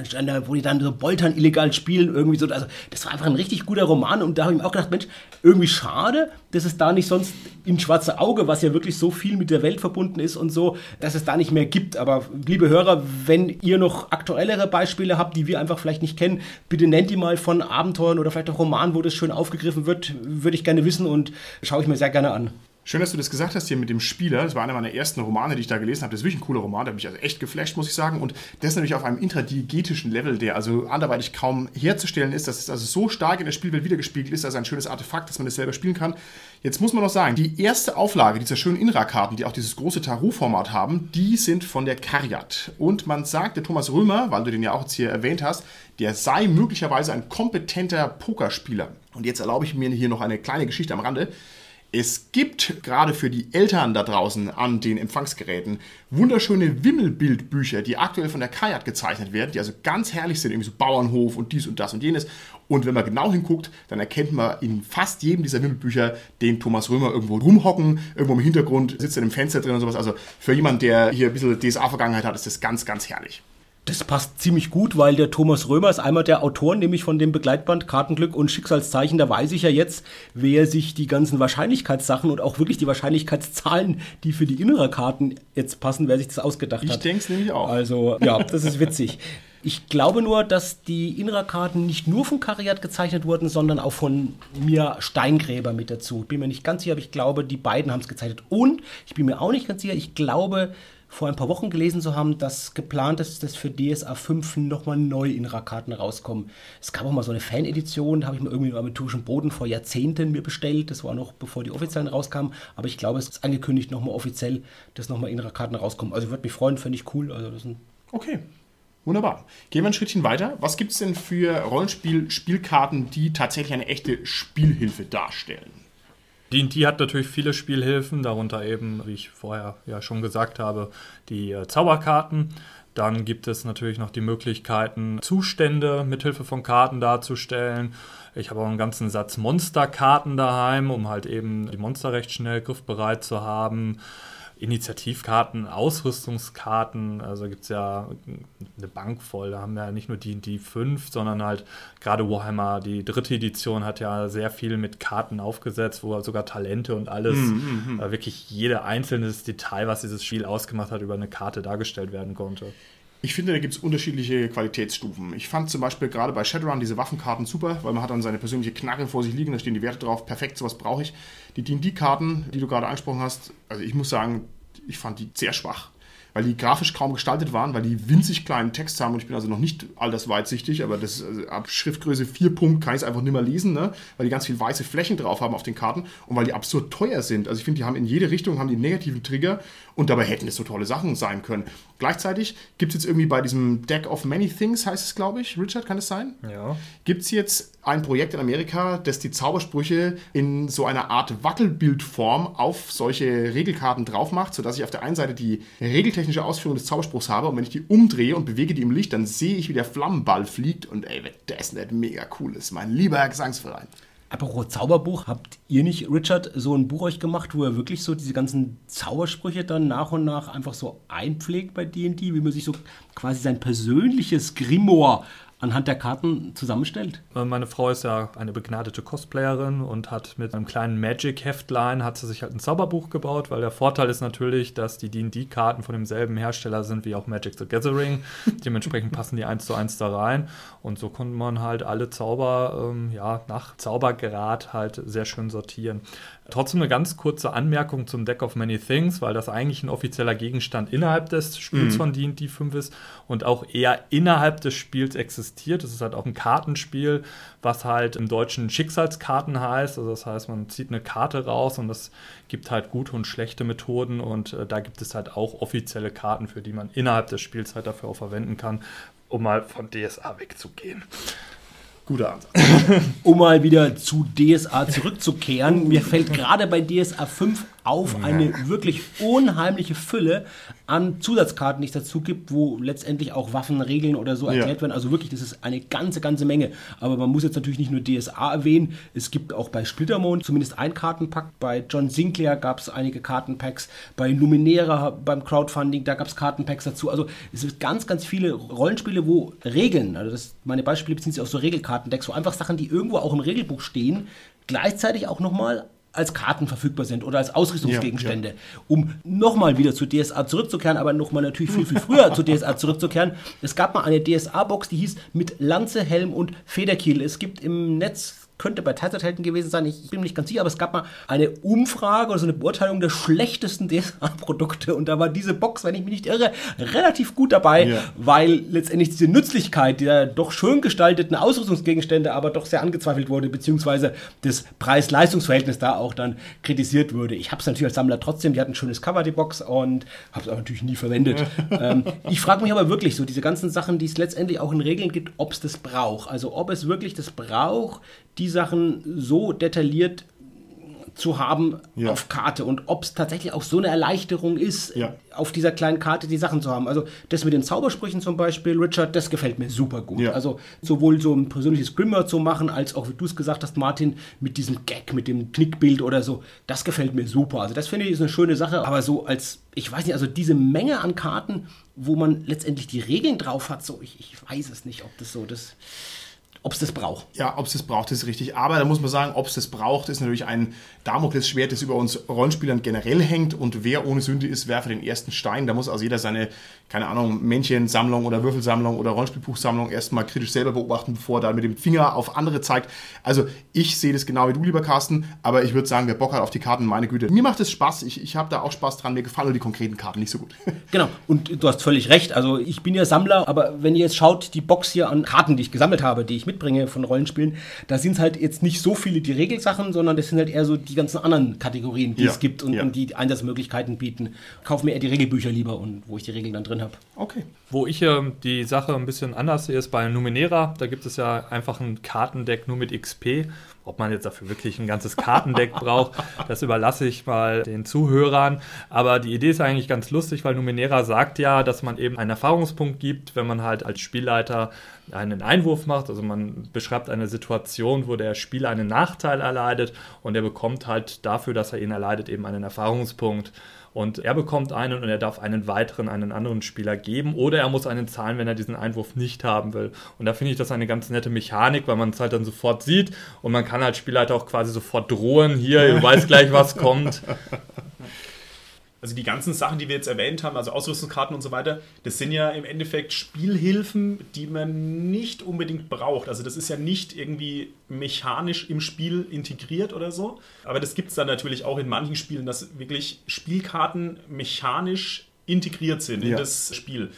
wo die dann so Boltern illegal spielen. Irgendwie so. Also, das war einfach ein richtig guter Roman und da habe ich mir auch gedacht, Mensch, irgendwie schade, dass es da nicht sonst in Schwarze Auge, was ja wirklich so viel mit der Welt verbunden ist und so, dass es da nicht mehr gibt. Aber liebe Hörer, wenn ihr noch aktuellere Beispiele habt, die wir einfach vielleicht nicht kennen, bitte nennt die mal von Abenteuern oder vielleicht auch Romanen, wo das schön aufgegriffen wird, würde ich gerne wissen und schaue ich mir sehr gerne an. Schön, dass du das gesagt hast hier mit dem Spieler. Das war einer meiner ersten Romane, die ich da gelesen habe. Das ist wirklich ein cooler Roman, der hat mich also echt geflasht, muss ich sagen. Und das natürlich auf einem intradiegetischen Level, der also anderweitig kaum herzustellen ist. dass es also so stark in der Spielwelt wiedergespiegelt ist, also ein schönes Artefakt, dass man das selber spielen kann. Jetzt muss man noch sagen, die erste Auflage dieser schönen Inra-Karten, die auch dieses große Tarot-Format haben, die sind von der Kariat. Und man sagt, der Thomas Römer, weil du den ja auch jetzt hier erwähnt hast, der sei möglicherweise ein kompetenter Pokerspieler. Und jetzt erlaube ich mir hier noch eine kleine Geschichte am Rande. Es gibt gerade für die Eltern da draußen an den Empfangsgeräten wunderschöne Wimmelbildbücher, die aktuell von der Kajat gezeichnet werden, die also ganz herrlich sind, irgendwie so Bauernhof und dies und das und jenes. Und wenn man genau hinguckt, dann erkennt man in fast jedem dieser Wimmelbücher den Thomas Römer irgendwo rumhocken, irgendwo im Hintergrund sitzt er im Fenster drin und sowas. Also für jemanden, der hier ein bisschen DSA-Vergangenheit hat, ist das ganz, ganz herrlich. Das passt ziemlich gut, weil der Thomas Römer ist einmal der Autoren, nämlich von dem Begleitband Kartenglück und Schicksalszeichen. Da weiß ich ja jetzt, wer sich die ganzen Wahrscheinlichkeitssachen und auch wirklich die Wahrscheinlichkeitszahlen, die für die innere Karten jetzt passen, wer sich das ausgedacht ich hat. Ich denke es nämlich auch. Also, ja, das ist witzig. Ich glaube nur, dass die Inra-Karten nicht nur von Kariat gezeichnet wurden, sondern auch von mir Steingräber mit dazu. Ich bin mir nicht ganz sicher, aber ich glaube, die beiden haben es gezeichnet. Und ich bin mir auch nicht ganz sicher, ich glaube, vor ein paar Wochen gelesen zu haben, dass geplant ist, dass für DSA 5 nochmal neue Inra-Karten rauskommen. Es gab auch mal so eine Fan-Edition, habe ich mir irgendwie am aventurischen Boden vor Jahrzehnten mir bestellt. Das war noch bevor die offiziellen rauskamen. Aber ich glaube, es ist angekündigt nochmal offiziell, dass nochmal Inra-Karten rauskommen. Also würde mich freuen, fände ich cool. Also das okay. Wunderbar. Gehen wir ein Schrittchen weiter. Was gibt es denn für Rollenspiel-Spielkarten, die tatsächlich eine echte Spielhilfe darstellen? D&D hat natürlich viele Spielhilfen, darunter eben, wie ich vorher ja schon gesagt habe, die äh, Zauberkarten. Dann gibt es natürlich noch die Möglichkeiten, Zustände mithilfe von Karten darzustellen. Ich habe auch einen ganzen Satz Monsterkarten daheim, um halt eben die Monster recht schnell griffbereit zu haben. Initiativkarten, Ausrüstungskarten, also gibt es ja eine Bank voll. Da haben wir ja nicht nur die, die fünf, sondern halt gerade Warhammer, die dritte Edition hat ja sehr viel mit Karten aufgesetzt, wo sogar Talente und alles, mm, äh, wirklich jede einzelnes Detail, was dieses Spiel ausgemacht hat, über eine Karte dargestellt werden konnte. Ich finde, da gibt es unterschiedliche Qualitätsstufen. Ich fand zum Beispiel gerade bei Shadowrun diese Waffenkarten super, weil man hat dann seine persönliche Knarre vor sich liegen, da stehen die Werte drauf, perfekt, sowas brauche ich. Die D&D-Karten, die du gerade angesprochen hast, also ich muss sagen, ich fand die sehr schwach weil die grafisch kaum gestaltet waren, weil die winzig kleinen Text haben und ich bin also noch nicht altersweitsichtig, aber das also ab Schriftgröße 4 Punkt kann ich es einfach nicht mehr lesen, ne? weil die ganz viel weiße Flächen drauf haben auf den Karten und weil die absurd teuer sind. Also ich finde, die haben in jede Richtung haben die negativen Trigger und dabei hätten es so tolle Sachen sein können. Gleichzeitig gibt es jetzt irgendwie bei diesem Deck of Many Things, heißt es, glaube ich, Richard, kann es sein? Ja. Gibt es jetzt ein Projekt in Amerika, das die Zaubersprüche in so einer Art Wackelbildform auf solche Regelkarten drauf macht, sodass ich auf der einen Seite die regeltechnische Ausführung des Zauberspruchs habe und wenn ich die umdrehe und bewege die im Licht, dann sehe ich, wie der Flammenball fliegt und ey, wenn das nicht mega cool ist, mein lieber Herr Gesangsverein. Apropos Zauberbuch, habt ihr nicht, Richard, so ein Buch euch gemacht, wo er wirklich so diese ganzen Zaubersprüche dann nach und nach einfach so einpflegt bei D&D, wie man sich so quasi sein persönliches Grimoire anhand der Karten zusammenstellt? Äh, Meine Frau ist ja eine begnadete Cosplayerin und hat mit einem kleinen Magic-Heftlein hat sie sich halt ein Zauberbuch gebaut, weil der Vorteil ist natürlich, dass die D&D-Karten von demselben Hersteller sind wie auch Magic the Gathering. Dementsprechend passen die eins zu eins da rein und so konnte man halt alle Zauber ähm, ja, nach Zaubergrad halt sehr schön sortieren. Trotzdem eine ganz kurze Anmerkung zum Deck of Many Things, weil das eigentlich ein offizieller Gegenstand innerhalb des Spiels von D&D 5 ist und auch eher innerhalb des Spiels existiert. Es ist halt auch ein Kartenspiel, was halt im Deutschen Schicksalskarten heißt. Also das heißt, man zieht eine Karte raus und es gibt halt gute und schlechte Methoden und äh, da gibt es halt auch offizielle Karten, für die man innerhalb des Spiels halt dafür auch verwenden kann, um mal von DSA wegzugehen. Guter Ansatz. Um mal wieder zu DSA zurückzukehren, mir fällt gerade bei DSA 5 auf eine wirklich unheimliche Fülle an Zusatzkarten, die es dazu gibt, wo letztendlich auch Waffenregeln oder so erklärt Ja. werden. Also wirklich, das ist eine ganze, ganze Menge. Aber man muss jetzt natürlich nicht nur DSA erwähnen. Es gibt auch bei Splittermond zumindest ein Kartenpack. Bei John Sinclair gab es einige Kartenpacks. Bei Numenera beim Crowdfunding, da gab es Kartenpacks dazu. Also es gibt ganz, ganz viele Rollenspiele, wo Regeln, also das, meine Beispiele beziehen sich auf so Regelkartendecks, wo einfach Sachen, die irgendwo auch im Regelbuch stehen, gleichzeitig auch nochmal als Karten verfügbar sind oder als Ausrüstungsgegenstände, um nochmal wieder zu DSA zurückzukehren, aber nochmal natürlich viel, viel früher zu DSA zurückzukehren. Es gab mal eine DSA-Box, die hieß mit Lanze, Helm und Federkiel. Es gibt im Netz könnte bei Teilzeithelden gewesen sein, ich bin mir nicht ganz sicher, aber es gab mal eine Umfrage oder so eine Beurteilung der schlechtesten DSA-Produkte und da war diese Box, wenn ich mich nicht irre, relativ gut dabei, Ja. weil letztendlich diese Nützlichkeit der doch schön gestalteten Ausrüstungsgegenstände aber doch sehr angezweifelt wurde, beziehungsweise das Preis-Leistungs-Verhältnis da auch dann kritisiert wurde. Ich habe es natürlich als Sammler trotzdem, die hat ein schönes Cover, die Box, und habe es aber natürlich nie verwendet. ähm, ich frage mich aber wirklich so, diese ganzen Sachen, die es letztendlich auch in Regeln gibt, ob es das braucht. Also ob es wirklich das braucht, die Sachen so detailliert zu haben Ja. auf Karte und ob es tatsächlich auch so eine Erleichterung ist, Ja. auf dieser kleinen Karte die Sachen zu haben. Also das mit den Zaubersprüchen zum Beispiel, Richard, das gefällt mir super gut. Ja. Also sowohl so ein persönliches Grimmer zu machen, als auch, wie du es gesagt hast, Martin, mit diesem Gag, mit dem Knickbild oder so, das gefällt mir super. Also das finde ich ist eine schöne Sache, aber so als, ich weiß nicht, also diese Menge an Karten, wo man letztendlich die Regeln drauf hat, so, ich, ich weiß es nicht, ob das so das, ob es das braucht. Ja, ob es das braucht, ist richtig. Aber da muss man sagen, ob es das braucht, ist natürlich ein Damoklesschwert, das über uns Rollenspielern generell hängt. Und wer ohne Sünde ist, werfe den ersten Stein. Da muss also jeder seine, keine Ahnung, Männchensammlung oder Würfelsammlung oder Rollenspielbuchsammlung erstmal kritisch selber beobachten, bevor er da mit dem Finger auf andere zeigt. Also ich sehe das genau wie du, lieber Carsten. Aber ich würde sagen, wer Bock hat auf die Karten, meine Güte. Mir macht es Spaß. Ich, ich habe da auch Spaß dran. Mir gefallen nur die konkreten Karten nicht so gut. Genau, und du hast völlig recht. Also ich bin ja Sammler, aber wenn ihr jetzt schaut, die Box hier an Karten, die ich gesammelt habe, die ich mitbringe von Rollenspielen, da sind es halt jetzt nicht so viele die Regelsachen, sondern das sind halt eher so die ganzen anderen Kategorien, die Ja, es gibt und, ja. und die Einsatzmöglichkeiten bieten. Kauf mir eher die Regelbücher lieber und wo ich die Regeln dann drin habe. Okay. Wo ich ähm, die Sache ein bisschen anders sehe, ist bei Numenera. Da gibt es ja einfach ein Kartendeck nur mit XP. Ob man jetzt dafür wirklich ein ganzes Kartendeck braucht, das überlasse ich mal den Zuhörern. Aber die Idee ist eigentlich ganz lustig, weil Numenera sagt ja, dass man eben einen Erfahrungspunkt gibt, wenn man halt als Spielleiter einen Einwurf macht. Also man beschreibt eine Situation, wo der Spieler einen Nachteil erleidet und er bekommt halt dafür, dass er ihn erleidet, eben einen Erfahrungspunkt. Und er bekommt einen und er darf einen weiteren, einen anderen Spieler geben. Oder er muss einen zahlen, wenn er diesen Einwurf nicht haben will. Und da finde ich das eine ganz nette Mechanik, weil man es halt dann sofort sieht. Und man kann als Spielleiter auch quasi sofort drohen. Hier, du weißt gleich, was kommt. Also die ganzen Sachen, die wir jetzt erwähnt haben, also Ausrüstungskarten und so weiter, das sind ja im Endeffekt Spielhilfen, die man nicht unbedingt braucht. Also das ist ja nicht irgendwie mechanisch im Spiel integriert oder so. Aber das gibt es dann natürlich auch in manchen Spielen, dass wirklich Spielkarten mechanisch integriert sind in Ja. das Spiel.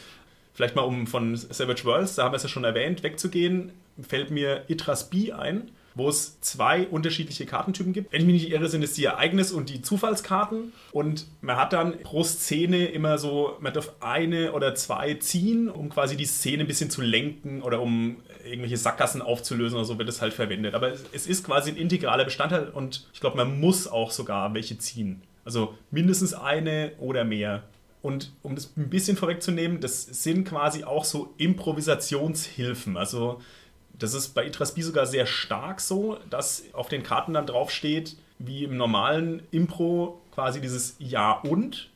Vielleicht mal um von Savage Worlds, da haben wir es ja schon erwähnt, wegzugehen, fällt mir Itras B ein, wo es zwei unterschiedliche Kartentypen gibt. Wenn ich mich nicht irre, sind es die Ereignis- und die Zufallskarten. Und man hat dann pro Szene immer so, man darf eine oder zwei ziehen, um quasi die Szene ein bisschen zu lenken oder um irgendwelche Sackgassen aufzulösen oder so wird es halt verwendet. Aber es- ist quasi ein integraler Bestandteil und ich glaube, man muss auch sogar welche ziehen. Also mindestens eine oder mehr. Und um das ein bisschen vorwegzunehmen, das sind quasi auch so Improvisationshilfen. Also das ist bei Itrasbi sogar sehr stark so, dass auf den Karten dann drauf steht, wie im normalen Impro quasi dieses Ja und.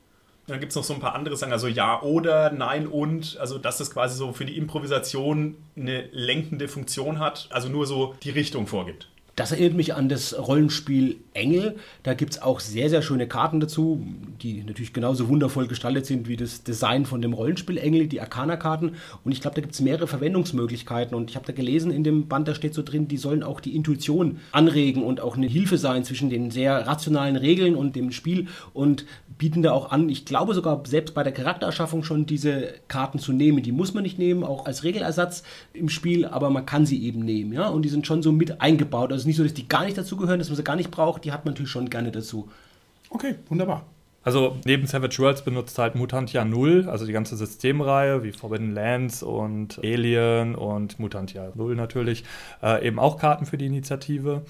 Dann gibt es noch so ein paar andere Sachen, also ja oder, nein und, also dass das quasi so für die Improvisation eine lenkende Funktion hat, also nur so die Richtung vorgibt. Das erinnert mich an das Rollenspiel Engel. Da gibt es auch sehr, sehr schöne Karten dazu, die natürlich genauso wundervoll gestaltet sind wie das Design von dem Rollenspiel Engel, die Arcana-Karten. Und ich glaube, da gibt es mehrere Verwendungsmöglichkeiten. Und ich habe da gelesen in dem Band, da steht so drin, die sollen auch die Intuition anregen und auch eine Hilfe sein zwischen den sehr rationalen Regeln und dem Spiel. Und bieten da auch an, ich glaube sogar selbst bei der Charaktererschaffung schon diese Karten zu nehmen. Die muss man nicht nehmen, auch als Regelersatz im Spiel, aber man kann sie eben nehmen. Ja? Und die sind schon so mit eingebaut. Also ist nicht so, dass die gar nicht dazugehören, dass man sie gar nicht braucht, die hat man natürlich schon gerne dazu. Okay, wunderbar. Also neben Savage Worlds benutzt halt Mutantia 0, also die ganze Systemreihe wie Forbidden Lands und Alien und Mutantia 0 natürlich, äh, eben auch Karten für die Initiative.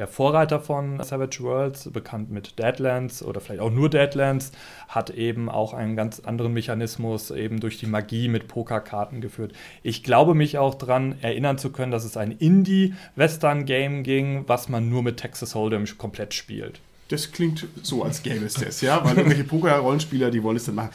Der Vorreiter von Savage Worlds, bekannt mit Deadlands oder vielleicht auch nur Deadlands, hat eben auch einen ganz anderen Mechanismus eben durch die Magie mit Pokerkarten geführt. Ich glaube mich auch daran erinnern zu können, dass es ein Indie-Western-Game ging, was man nur mit Texas Hold'em komplett spielt. Das klingt so, als gäbe es das, ja, weil irgendwelche Poker-Rollenspieler, die wollen es dann machen.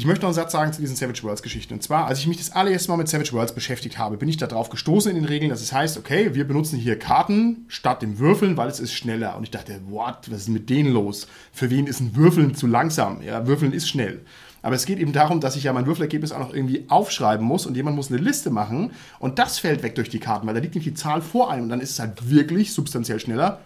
Ich möchte noch einen Satz sagen zu diesen Savage Worlds Geschichten. Und zwar, als ich mich das allererste Mal mit Savage Worlds beschäftigt habe, bin ich darauf gestoßen in den Regeln, dass es heißt, okay, wir benutzen hier Karten statt dem Würfeln, weil es ist schneller. Und ich dachte, what, was ist mit denen los? Für wen ist ein Würfeln zu langsam? Ja, Würfeln ist schnell. Aber es geht eben darum, dass ich ja mein Würfelergebnis auch noch irgendwie aufschreiben muss und jemand muss eine Liste machen und das fällt weg durch die Karten, weil da liegt nicht die Zahl vor einem und dann ist es halt wirklich substanziell schneller.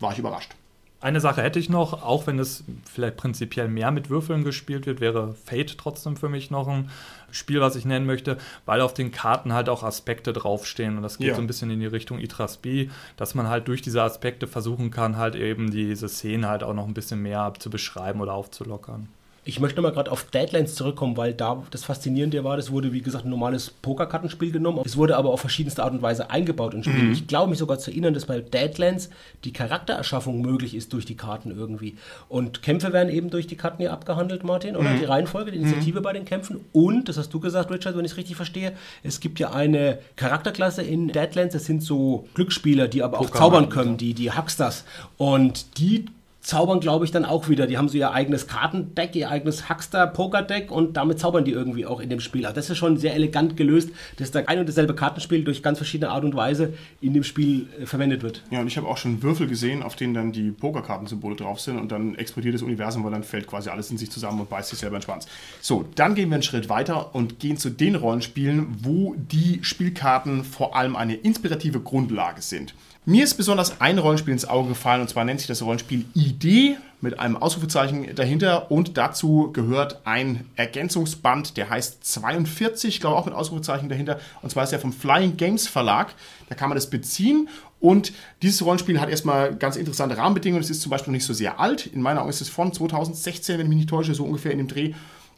War ich überrascht. Eine Sache hätte ich noch, auch wenn es vielleicht prinzipiell mehr mit Würfeln gespielt wird, wäre Fate trotzdem für mich noch ein Spiel, was ich nennen möchte, weil auf den Karten halt auch Aspekte draufstehen und das geht Ja. so ein bisschen in die Richtung Itras B, dass man halt durch diese Aspekte versuchen kann, halt eben diese Szene halt auch noch ein bisschen mehr zu beschreiben oder aufzulockern. Ich möchte mal gerade auf Deadlands zurückkommen, weil da das Faszinierende war, das wurde wie gesagt ein normales Pokerkartenspiel genommen. Es wurde aber auf verschiedenste Art und Weise eingebaut ins Spiel. Ich glaube mich sogar zu erinnern, dass bei Deadlands die Charaktererschaffung möglich ist durch die Karten irgendwie. Und Kämpfe werden eben durch die Karten hier abgehandelt, Martin, oder? Die Reihenfolge, die Initiative bei den Kämpfen. Und, das hast du gesagt, Richard, wenn ich es richtig verstehe, es gibt ja eine Charakterklasse in Deadlands, das sind so Glücksspieler, die aber auch zaubern können, die, die Hucksters. Und die zaubern, glaube ich, dann auch wieder. Die haben so ihr eigenes Kartendeck, ihr eigenes Huckster-Poker-Deck und damit zaubern die irgendwie auch in dem Spiel. Also das ist schon sehr elegant gelöst, dass da ein und dasselbe Kartenspiel durch ganz verschiedene Art und Weise in dem Spiel äh, verwendet wird. Ja, und ich habe auch schon Würfel gesehen, auf denen dann die Pokerkartensymbole drauf sind und dann explodiert das Universum, weil dann fällt quasi alles in sich zusammen und beißt sich selber in den Schwanz. So, dann gehen wir einen Schritt weiter und gehen zu den Rollenspielen, wo die Spielkarten vor allem eine inspirative Grundlage sind. Mir ist besonders ein Rollenspiel ins Auge gefallen und zwar nennt sich das Rollenspiel Idee mit einem Ausrufezeichen dahinter und dazu gehört ein Ergänzungsband, der heißt 42, ich glaube auch mit Ausrufezeichen dahinter und zwar ist er vom Flying Games Verlag. Da kann man das beziehen und dieses Rollenspiel hat erstmal ganz interessante Rahmenbedingungen. Es ist zum Beispiel nicht so sehr alt. In meiner Augen ist es von 2016, wenn ich mich nicht täusche, so ungefähr in dem Dreh.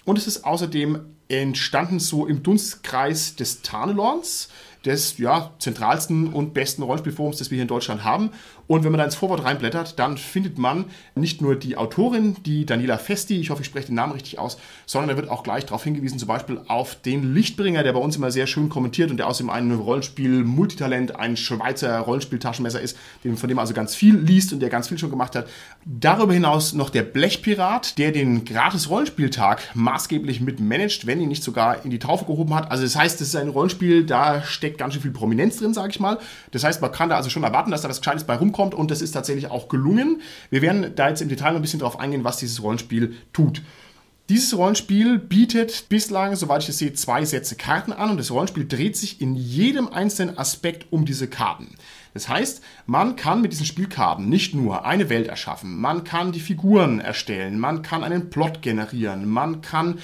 Und es ist außerdem entstanden so im Dunstkreis des Tarnelorns, des ja, zentralsten und besten Rollenspielforums, das wir hier in Deutschland haben. Und wenn man da ins Vorwort reinblättert, dann findet man nicht nur die Autorin, die Daniela Festi, ich hoffe, ich spreche den Namen richtig aus, sondern da wird auch gleich darauf hingewiesen, zum Beispiel auf den Lichtbringer, der bei uns immer sehr schön kommentiert und der außerdem ein Rollenspiel-Multitalent, ein Schweizer Rollenspieltaschenmesser ist, von dem man also ganz viel liest und der ganz viel schon gemacht hat. Darüber hinaus noch der Blechpirat, der den Gratis-Rollenspieltag maßgeblich mitmanagt, wenn ihn nicht sogar in die Taufe gehoben hat. Also das heißt, das ist ein Rollenspiel, da steckt ganz schön viel Prominenz drin, sage ich mal. Das heißt, man kann da also schon erwarten, dass da was Gescheites bei rumkommt und das ist tatsächlich auch gelungen. Wir werden da jetzt im Detail noch ein bisschen drauf eingehen, was dieses Rollenspiel tut. Dieses Rollenspiel bietet bislang, soweit ich es sehe, zwei Sätze Karten an und das Rollenspiel dreht sich in jedem einzelnen Aspekt um diese Karten. Das heißt, man kann mit diesen Spielkarten nicht nur eine Welt erschaffen, man kann die Figuren erstellen, man kann einen Plot generieren, man kann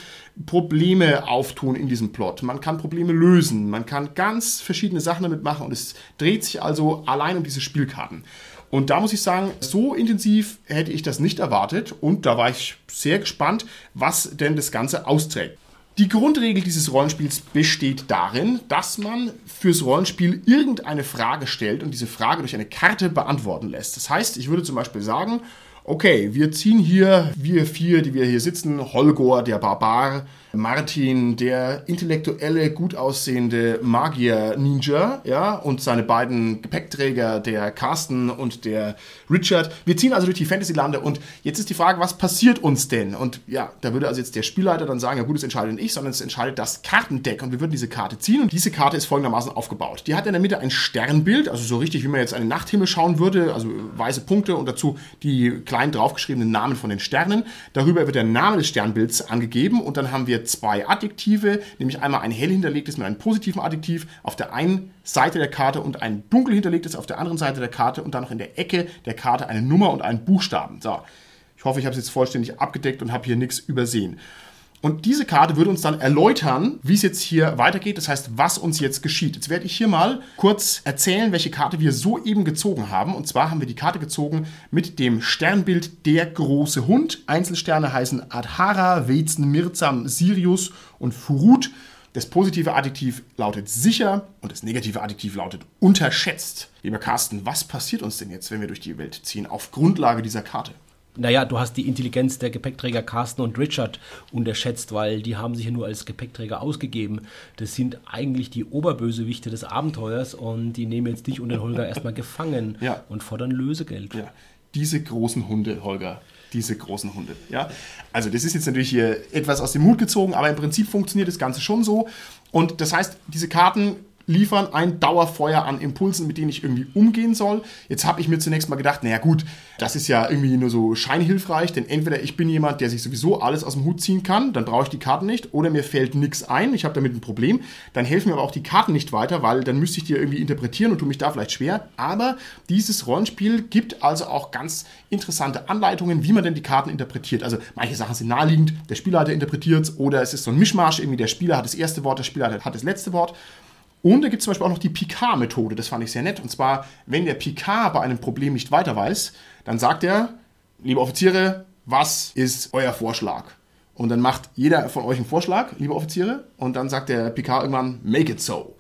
Probleme auftun in diesem Plot, man kann Probleme lösen, man kann ganz verschiedene Sachen damit machen und es dreht sich also allein um diese Spielkarten. Und da muss ich sagen, so intensiv hätte ich das nicht erwartet und da war ich sehr gespannt, was denn das Ganze austrägt. Die Grundregel dieses Rollenspiels besteht darin, dass man fürs Rollenspiel irgendeine Frage stellt und diese Frage durch eine Karte beantworten lässt. Das heißt, ich würde zum Beispiel sagen, Okay, wir ziehen hier, wir vier, die wir hier sitzen, Holgor, der Barbar, Martin, der intellektuelle, gut aussehende Magier-Ninja, ja, und seine beiden Gepäckträger, der Carsten und der Richard. Wir ziehen also durch die Fantasy-Lande und jetzt ist die Frage, was passiert uns denn? Und ja, da würde also jetzt der Spielleiter dann sagen, ja gut, es entscheidet nicht ich, sondern es entscheidet das Kartendeck und wir würden diese Karte ziehen und diese Karte ist folgendermaßen aufgebaut. Die hat in der Mitte ein Sternbild, also so richtig, wie man jetzt einen Nachthimmel schauen würde, also weiße Punkte und dazu die kleinen draufgeschriebenen Namen von den Sternen. Darüber wird der Name des Sternbilds angegeben und dann haben wir zwei Adjektive, nämlich einmal ein hell hinterlegtes mit einem positiven Adjektiv auf der einen Seite der Karte und ein dunkel hinterlegtes auf der anderen Seite der Karte und dann noch in der Ecke der Karte eine Nummer und einen Buchstaben. So, ich hoffe, ich habe es jetzt vollständig abgedeckt und habe hier nichts übersehen. Und diese Karte würde uns dann erläutern, wie es jetzt hier weitergeht, das heißt, was uns jetzt geschieht. Jetzt werde ich hier mal kurz erzählen, welche Karte wir soeben gezogen haben. Und zwar haben wir die Karte gezogen mit dem Sternbild Der große Hund. Einzelsterne heißen Adhara, Wezen, Mirzam, Sirius und Furut. Das positive Adjektiv lautet sicher und das negative Adjektiv lautet unterschätzt. Lieber Carsten, was passiert uns denn jetzt, wenn wir durch die Welt ziehen, auf Grundlage dieser Karte? Naja, du hast die Intelligenz der Gepäckträger Carsten und Richard unterschätzt, weil die haben sich ja nur als Gepäckträger ausgegeben. Das sind eigentlich die Oberbösewichte des Abenteuers und die nehmen jetzt dich und den Holger erstmal gefangen ja. und fordern Lösegeld. Ja. Diese großen Hunde, Holger, diese großen Hunde. Ja? Also das ist jetzt natürlich hier etwas aus dem Hut gezogen, aber im Prinzip funktioniert das Ganze schon so. Und das heißt, diese Karten liefern ein Dauerfeuer an Impulsen, mit denen ich irgendwie umgehen soll. Jetzt habe ich mir zunächst mal gedacht, naja gut, das ist ja irgendwie nur so scheinhilfreich, denn entweder ich bin jemand, der sich sowieso alles aus dem Hut ziehen kann, dann brauche ich die Karten nicht, oder mir fällt nichts ein, ich habe damit ein Problem, dann helfen mir aber auch die Karten nicht weiter, weil dann müsste ich die irgendwie interpretieren und tue mich da vielleicht schwer. Aber dieses Rollenspiel gibt also auch ganz interessante Anleitungen, wie man denn die Karten interpretiert. Also manche Sachen sind naheliegend, der Spielleiter interpretiert es, oder es ist so ein Mischmasch, irgendwie der Spieler hat das erste Wort, der Spieler hat das letzte Wort. Und da gibt es zum Beispiel auch noch die Picard-Methode, das fand ich sehr nett. Und zwar, wenn der Picard bei einem Problem nicht weiter weiß, dann sagt er, liebe Offiziere, was ist euer Vorschlag? Und dann macht jeder von euch einen Vorschlag, liebe Offiziere, und dann sagt der Picard irgendwann, make it so.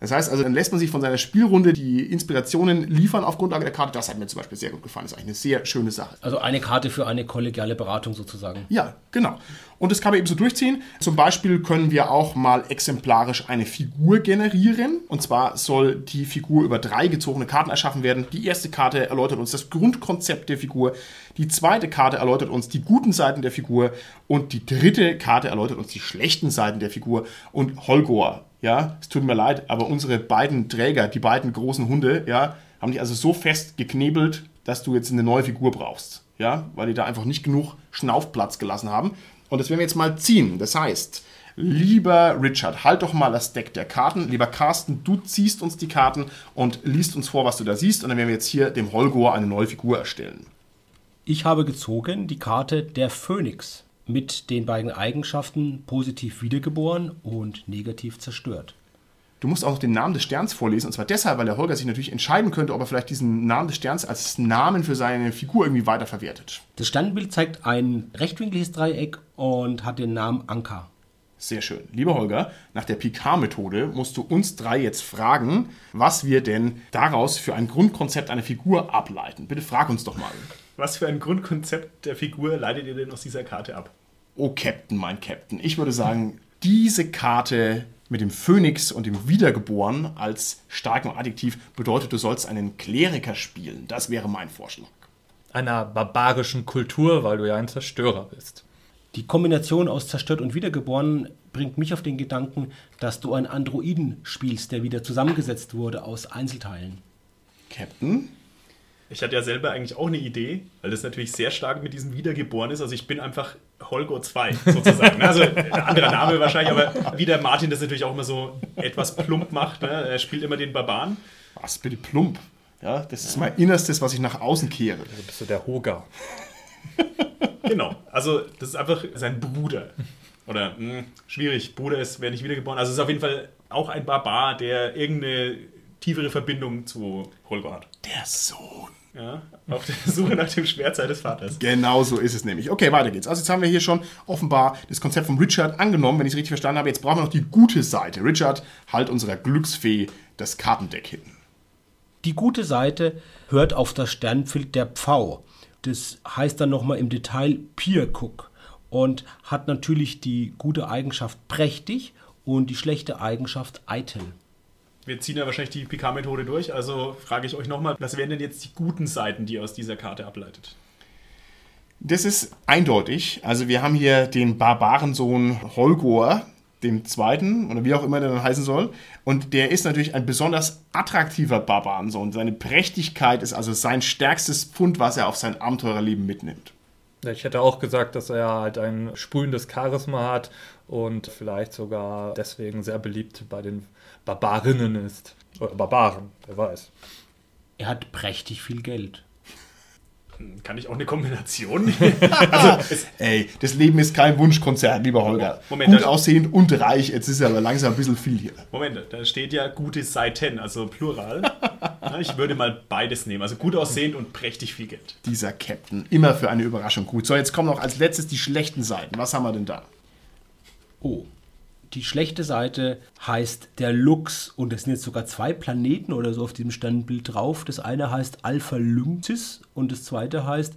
Das heißt also, dann lässt man sich von seiner Spielrunde die Inspirationen liefern auf Grundlage der Karte. Das hat mir zum Beispiel sehr gut gefallen. Das ist eigentlich eine sehr schöne Sache. Also eine Karte für eine kollegiale Beratung sozusagen. Ja, genau. Und das kann man eben so durchziehen. Zum Beispiel können wir auch mal exemplarisch eine Figur generieren. Und zwar soll die Figur über drei gezogene Karten erschaffen werden. Die erste Karte erläutert uns das Grundkonzept der Figur. Die zweite Karte erläutert uns die guten Seiten der Figur. Und die dritte Karte erläutert uns die schlechten Seiten der Figur. Und Holgor ja, es tut mir leid, aber unsere beiden Träger, die beiden großen Hunde, ja, haben dich also so fest geknebelt, dass du jetzt eine neue Figur brauchst, ja, weil die da einfach nicht genug Schnaufplatz gelassen haben. Und das werden wir jetzt mal ziehen. Das heißt, lieber Richard, halt doch mal das Deck der Karten. Lieber Carsten, du ziehst uns die Karten und liest uns vor, was du da siehst. Und dann werden wir jetzt hier dem Holgor eine neue Figur erstellen. Ich habe gezogen die Karte der Phönix mit den beiden Eigenschaften positiv wiedergeboren und negativ zerstört. Du musst auch noch den Namen des Sterns vorlesen, und zwar deshalb, weil der Holger sich natürlich entscheiden könnte, ob er vielleicht diesen Namen des Sterns als Namen für seine Figur irgendwie weiterverwertet. Das Sternbild zeigt ein rechtwinkliges Dreieck und hat den Namen Anker. Sehr schön. Lieber Holger, nach der Picard-Methode musst du uns drei jetzt fragen, was wir denn daraus für ein Grundkonzept einer Figur ableiten. Bitte frag uns doch mal. Was für ein Grundkonzept der Figur leitet ihr denn aus dieser Karte ab? Oh, Captain, mein Captain. Ich würde sagen, diese Karte mit dem Phönix und dem Wiedergeboren als starkem Adjektiv bedeutet, du sollst einen Kleriker spielen. Das wäre mein Vorschlag. Einer barbarischen Kultur, weil du ja ein Zerstörer bist. Die Kombination aus zerstört und wiedergeboren bringt mich auf den Gedanken, dass du einen Androiden spielst, der wieder zusammengesetzt wurde aus Einzelteilen. Captain? Ich hatte ja selber eigentlich auch eine Idee, weil das natürlich sehr stark mit diesem Wiedergeboren ist. Also ich bin einfach Holger 2 sozusagen. Also anderer Name wahrscheinlich, aber wie der Martin das natürlich auch immer so etwas plump macht. Ne? Er spielt immer den Barbaren. Was bitte plump? Ja, das ist mein Innerstes, was ich nach außen kehre. Also bist du der Hoga. genau. Also das ist einfach sein Bruder. Oder mh, hm, schwierig. Bruder ist, wer nicht wiedergeboren. Also es ist auf jeden Fall auch ein Barbar, der irgendeine tiefere Verbindung zu Holger hat. Der Sohn. Ja, auf der Suche nach dem Schwert seines Vaters. Genau so ist es nämlich. Okay, weiter geht's. Also jetzt haben wir hier schon offenbar das Konzept von Richard angenommen, wenn ich es richtig verstanden habe. Jetzt brauchen wir noch die gute Seite. Richard, halt unserer Glücksfee das Kartendeck hin. Die gute Seite hört auf das Sternbild der Pfau. Das heißt dann nochmal im Detail Peer Cook und hat natürlich die gute Eigenschaft prächtig und die schlechte Eigenschaft eitel. Wir ziehen ja wahrscheinlich die PK-Methode durch, also frage ich euch nochmal, was wären denn jetzt die guten Seiten, die ihr aus dieser Karte ableitet? Das ist eindeutig. Also wir haben hier den Barbarensohn Holgor, dem zweiten, oder wie auch immer der dann heißen soll. Und der ist natürlich ein besonders attraktiver Barbarensohn. Seine Prächtigkeit ist also sein stärkstes Pfund, was er auf sein Abenteurerleben mitnimmt. Ich hätte auch gesagt, dass er halt ein sprühendes Charisma hat und vielleicht sogar deswegen sehr beliebt bei den Barbarinnen ist. Oder Barbaren, wer weiß. Er hat prächtig viel Geld. Kann ich auch eine Kombination? also, ey, das Leben ist kein Wunschkonzert, lieber Holger. Moment, Gut aussehend und reich, jetzt ist aber langsam ein bisschen viel hier. Moment, da steht ja gute Seiten, also Plural. ich würde mal beides nehmen. Also gut aussehend und prächtig viel Geld. Dieser Captain, immer für eine Überraschung gut. So, jetzt kommen noch als letztes die schlechten Seiten. Was haben wir denn da? Oh, die schlechte Seite heißt der Lux und es sind jetzt sogar zwei Planeten oder so auf diesem Standbild drauf. Das eine heißt Alpha Lynxis und das zweite heißt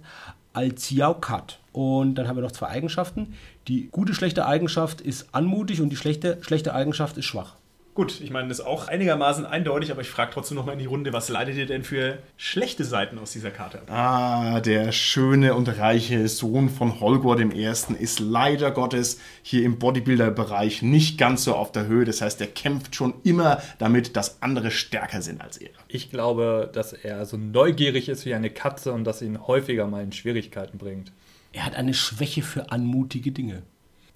Alciaucat. Und dann haben wir noch zwei Eigenschaften. Die gute schlechte Eigenschaft ist anmutig und die schlechte schlechte Eigenschaft ist schwach. Gut, ich meine, das ist auch einigermaßen eindeutig, aber ich frage trotzdem nochmal in die Runde, was leitet ihr denn für schlechte Seiten aus dieser Karte ab? Ah, der schöne und reiche Sohn von Holgor I. ist leider Gottes hier im Bodybuilder-Bereich nicht ganz so auf der Höhe. Das heißt, er kämpft schon immer damit, dass andere stärker sind als er. Ich glaube, dass er so neugierig ist wie eine Katze und dass ihn häufiger mal in Schwierigkeiten bringt. Er hat eine Schwäche für anmutige Dinge.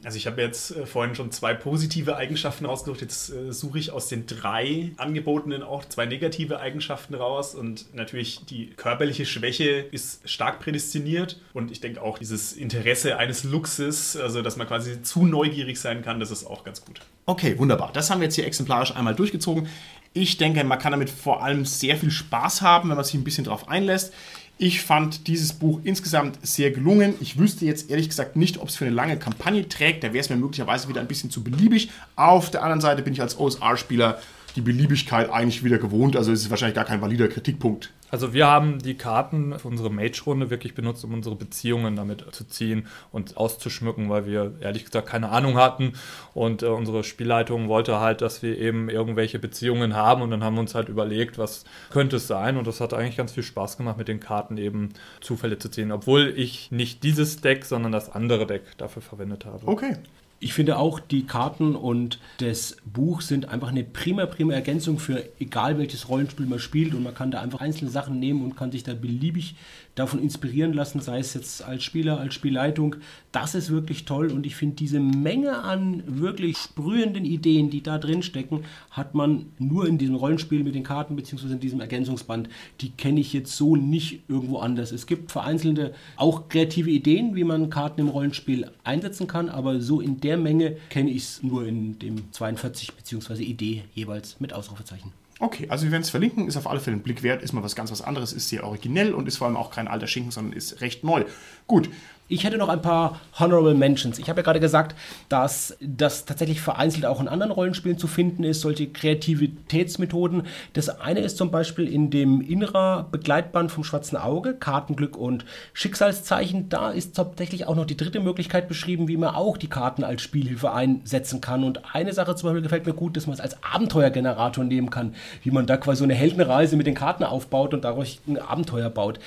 Also ich habe jetzt äh, vorhin schon zwei positive Eigenschaften rausgesucht. Jetzt äh, suche ich aus den drei angebotenen auch zwei negative Eigenschaften raus. Und natürlich die körperliche Schwäche ist stark prädestiniert. Und ich denke auch dieses Interesse eines Luxus, also dass man quasi zu neugierig sein kann, das ist auch ganz gut. Okay, wunderbar. Das haben wir jetzt hier exemplarisch einmal durchgezogen. Ich denke, man kann damit vor allem sehr viel Spaß haben, wenn man sich ein bisschen drauf einlässt. Ich fand dieses Buch insgesamt sehr gelungen. Ich wüsste jetzt ehrlich gesagt nicht, ob es für eine lange Kampagne trägt. Da wäre es mir möglicherweise wieder ein bisschen zu beliebig. Auf der anderen Seite bin ich als OSR-Spieler die Beliebigkeit eigentlich wieder gewohnt. Also es ist wahrscheinlich gar kein valider Kritikpunkt. Also wir haben die Karten für unsere Mage-Runde wirklich benutzt, um unsere Beziehungen damit zu ziehen und auszuschmücken, weil wir ehrlich gesagt keine Ahnung hatten. Und äh, unsere Spielleitung wollte halt, dass wir eben irgendwelche Beziehungen haben. Und dann haben wir uns halt überlegt, was könnte es sein. Und das hat eigentlich ganz viel Spaß gemacht, mit den Karten eben Zufälle zu ziehen. Obwohl ich nicht dieses Deck, sondern das andere Deck dafür verwendet habe. Okay. Ich finde auch, die Karten und das Buch sind einfach eine prima, prima Ergänzung für egal welches Rollenspiel man spielt und man kann da einfach einzelne Sachen nehmen und kann sich da beliebig davon inspirieren lassen, sei es jetzt als Spieler, als Spielleitung. Das ist wirklich toll und ich finde diese Menge an wirklich sprühenden Ideen, die da drin stecken, hat man nur in diesem Rollenspiel mit den Karten beziehungsweise in diesem Ergänzungsband. Die kenne ich jetzt so nicht irgendwo anders. Es gibt vereinzelte auch kreative Ideen, wie man Karten im Rollenspiel einsetzen kann, aber so in der Menge kenne ich es nur in dem 42 beziehungsweise Idee jeweils mit Ausrufezeichen. Okay, also wir werden es verlinken, ist auf alle Fälle ein Blick wert, ist mal was ganz was anderes, ist sehr originell und ist vor allem auch kein alter Schinken, sondern ist recht neu. Gut, ich hätte noch ein paar Honorable Mentions. Ich habe ja gerade gesagt, dass das tatsächlich vereinzelt auch in anderen Rollenspielen zu finden ist, solche Kreativitätsmethoden. Das eine ist zum Beispiel in dem Innerer Begleitband vom Schwarzen Auge, Kartenglück und Schicksalszeichen. Da ist tatsächlich auch noch die dritte Möglichkeit beschrieben, wie man auch die Karten als Spielhilfe einsetzen kann. Und eine Sache zum Beispiel gefällt mir gut, dass man es als Abenteuergenerator nehmen kann, wie man da quasi so eine Heldenreise mit den Karten aufbaut und dadurch ein Abenteuer baut.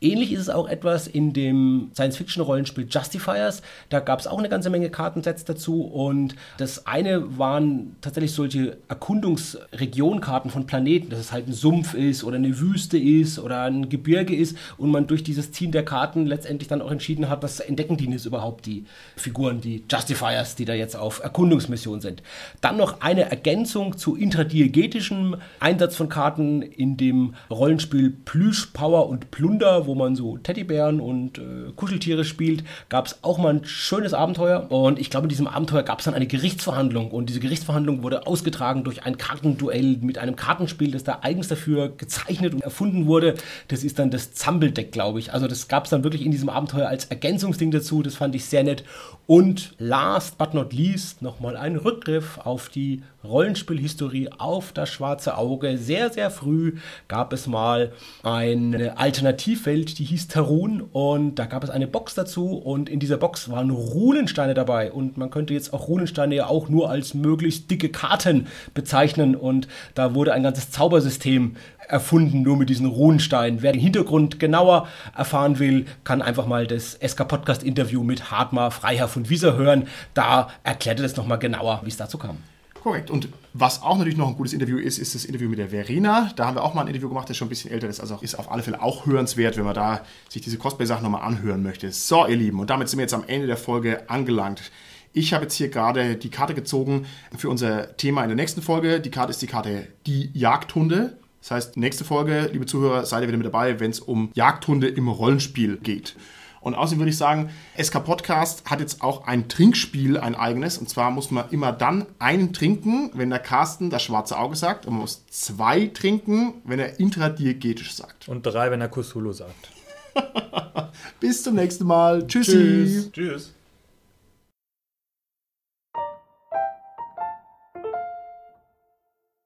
Ähnlich ist es auch etwas in dem Science-Fiction-Rollenspiel Justifiers. Da gab es auch eine ganze Menge Kartensets dazu und das eine waren tatsächlich solche Erkundungsregionkarten von Planeten, dass es halt ein Sumpf ist oder eine Wüste ist oder ein Gebirge ist und man durch dieses Ziehen der Karten letztendlich dann auch entschieden hat, was entdecken die jetzt überhaupt die Figuren, die Justifiers, die da jetzt auf Erkundungsmission sind. Dann noch eine Ergänzung zu intradiegetischem Einsatz von Karten in dem Rollenspiel Plüsch, Power und Plunder, wo man so Teddybären und äh, Kuscheltiere spielt, gab es auch mal ein schönes Abenteuer. Und ich glaube, in diesem Abenteuer gab es dann eine Gerichtsverhandlung. Und diese Gerichtsverhandlung wurde ausgetragen durch ein Kartenduell mit einem Kartenspiel, das da eigens dafür gezeichnet und erfunden wurde. Das ist dann das Zammeldeck, glaube ich. Also das gab es dann wirklich in diesem Abenteuer als Ergänzungsding dazu. Das fand ich sehr nett. Und last but not least nochmal ein Rückgriff auf die Rollenspielhistorie auf das schwarze Auge. Sehr, sehr früh gab es mal eine Alternativwelt, die hieß Tarun und da gab es eine Box dazu und in dieser Box waren Runensteine dabei und man könnte jetzt auch Runensteine ja auch nur als möglichst dicke Karten bezeichnen und da wurde ein ganzes Zaubersystem erfunden, nur mit diesen Runensteinen. Wer den Hintergrund genauer erfahren will, kann einfach mal das SK Podcast Interview mit Hartmar Freiherr von Wieser hören. Da erklärt er das nochmal genauer, wie es dazu kam. Korrekt. Und was auch natürlich noch ein gutes Interview ist, ist das Interview mit der Verena. Da haben wir auch mal ein Interview gemacht, das schon ein bisschen älter ist. Also ist auf alle Fälle auch hörenswert, wenn man da sich diese Cosplay-Sachen nochmal anhören möchte. So, ihr Lieben, und damit sind wir jetzt am Ende der Folge angelangt. Ich habe jetzt hier gerade die Karte gezogen für unser Thema in der nächsten Folge. Die Karte ist die Karte Die Jagdhunde. Das heißt, nächste Folge, liebe Zuhörer, seid ihr wieder mit dabei, wenn es um Jagdhunde im Rollenspiel geht. Und außerdem würde ich sagen, SK Podcast hat jetzt auch ein Trinkspiel, ein eigenes. Und zwar muss man immer dann einen trinken, wenn der Carsten das schwarze Auge sagt. Und man muss zwei trinken, wenn er intradiegetisch sagt. Und drei, wenn er Cthulhu sagt. Bis zum nächsten Mal. Tschüssi. Tschüss. Tschüss.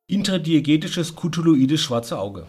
Intradiegetisches Cthulhuides schwarze Auge.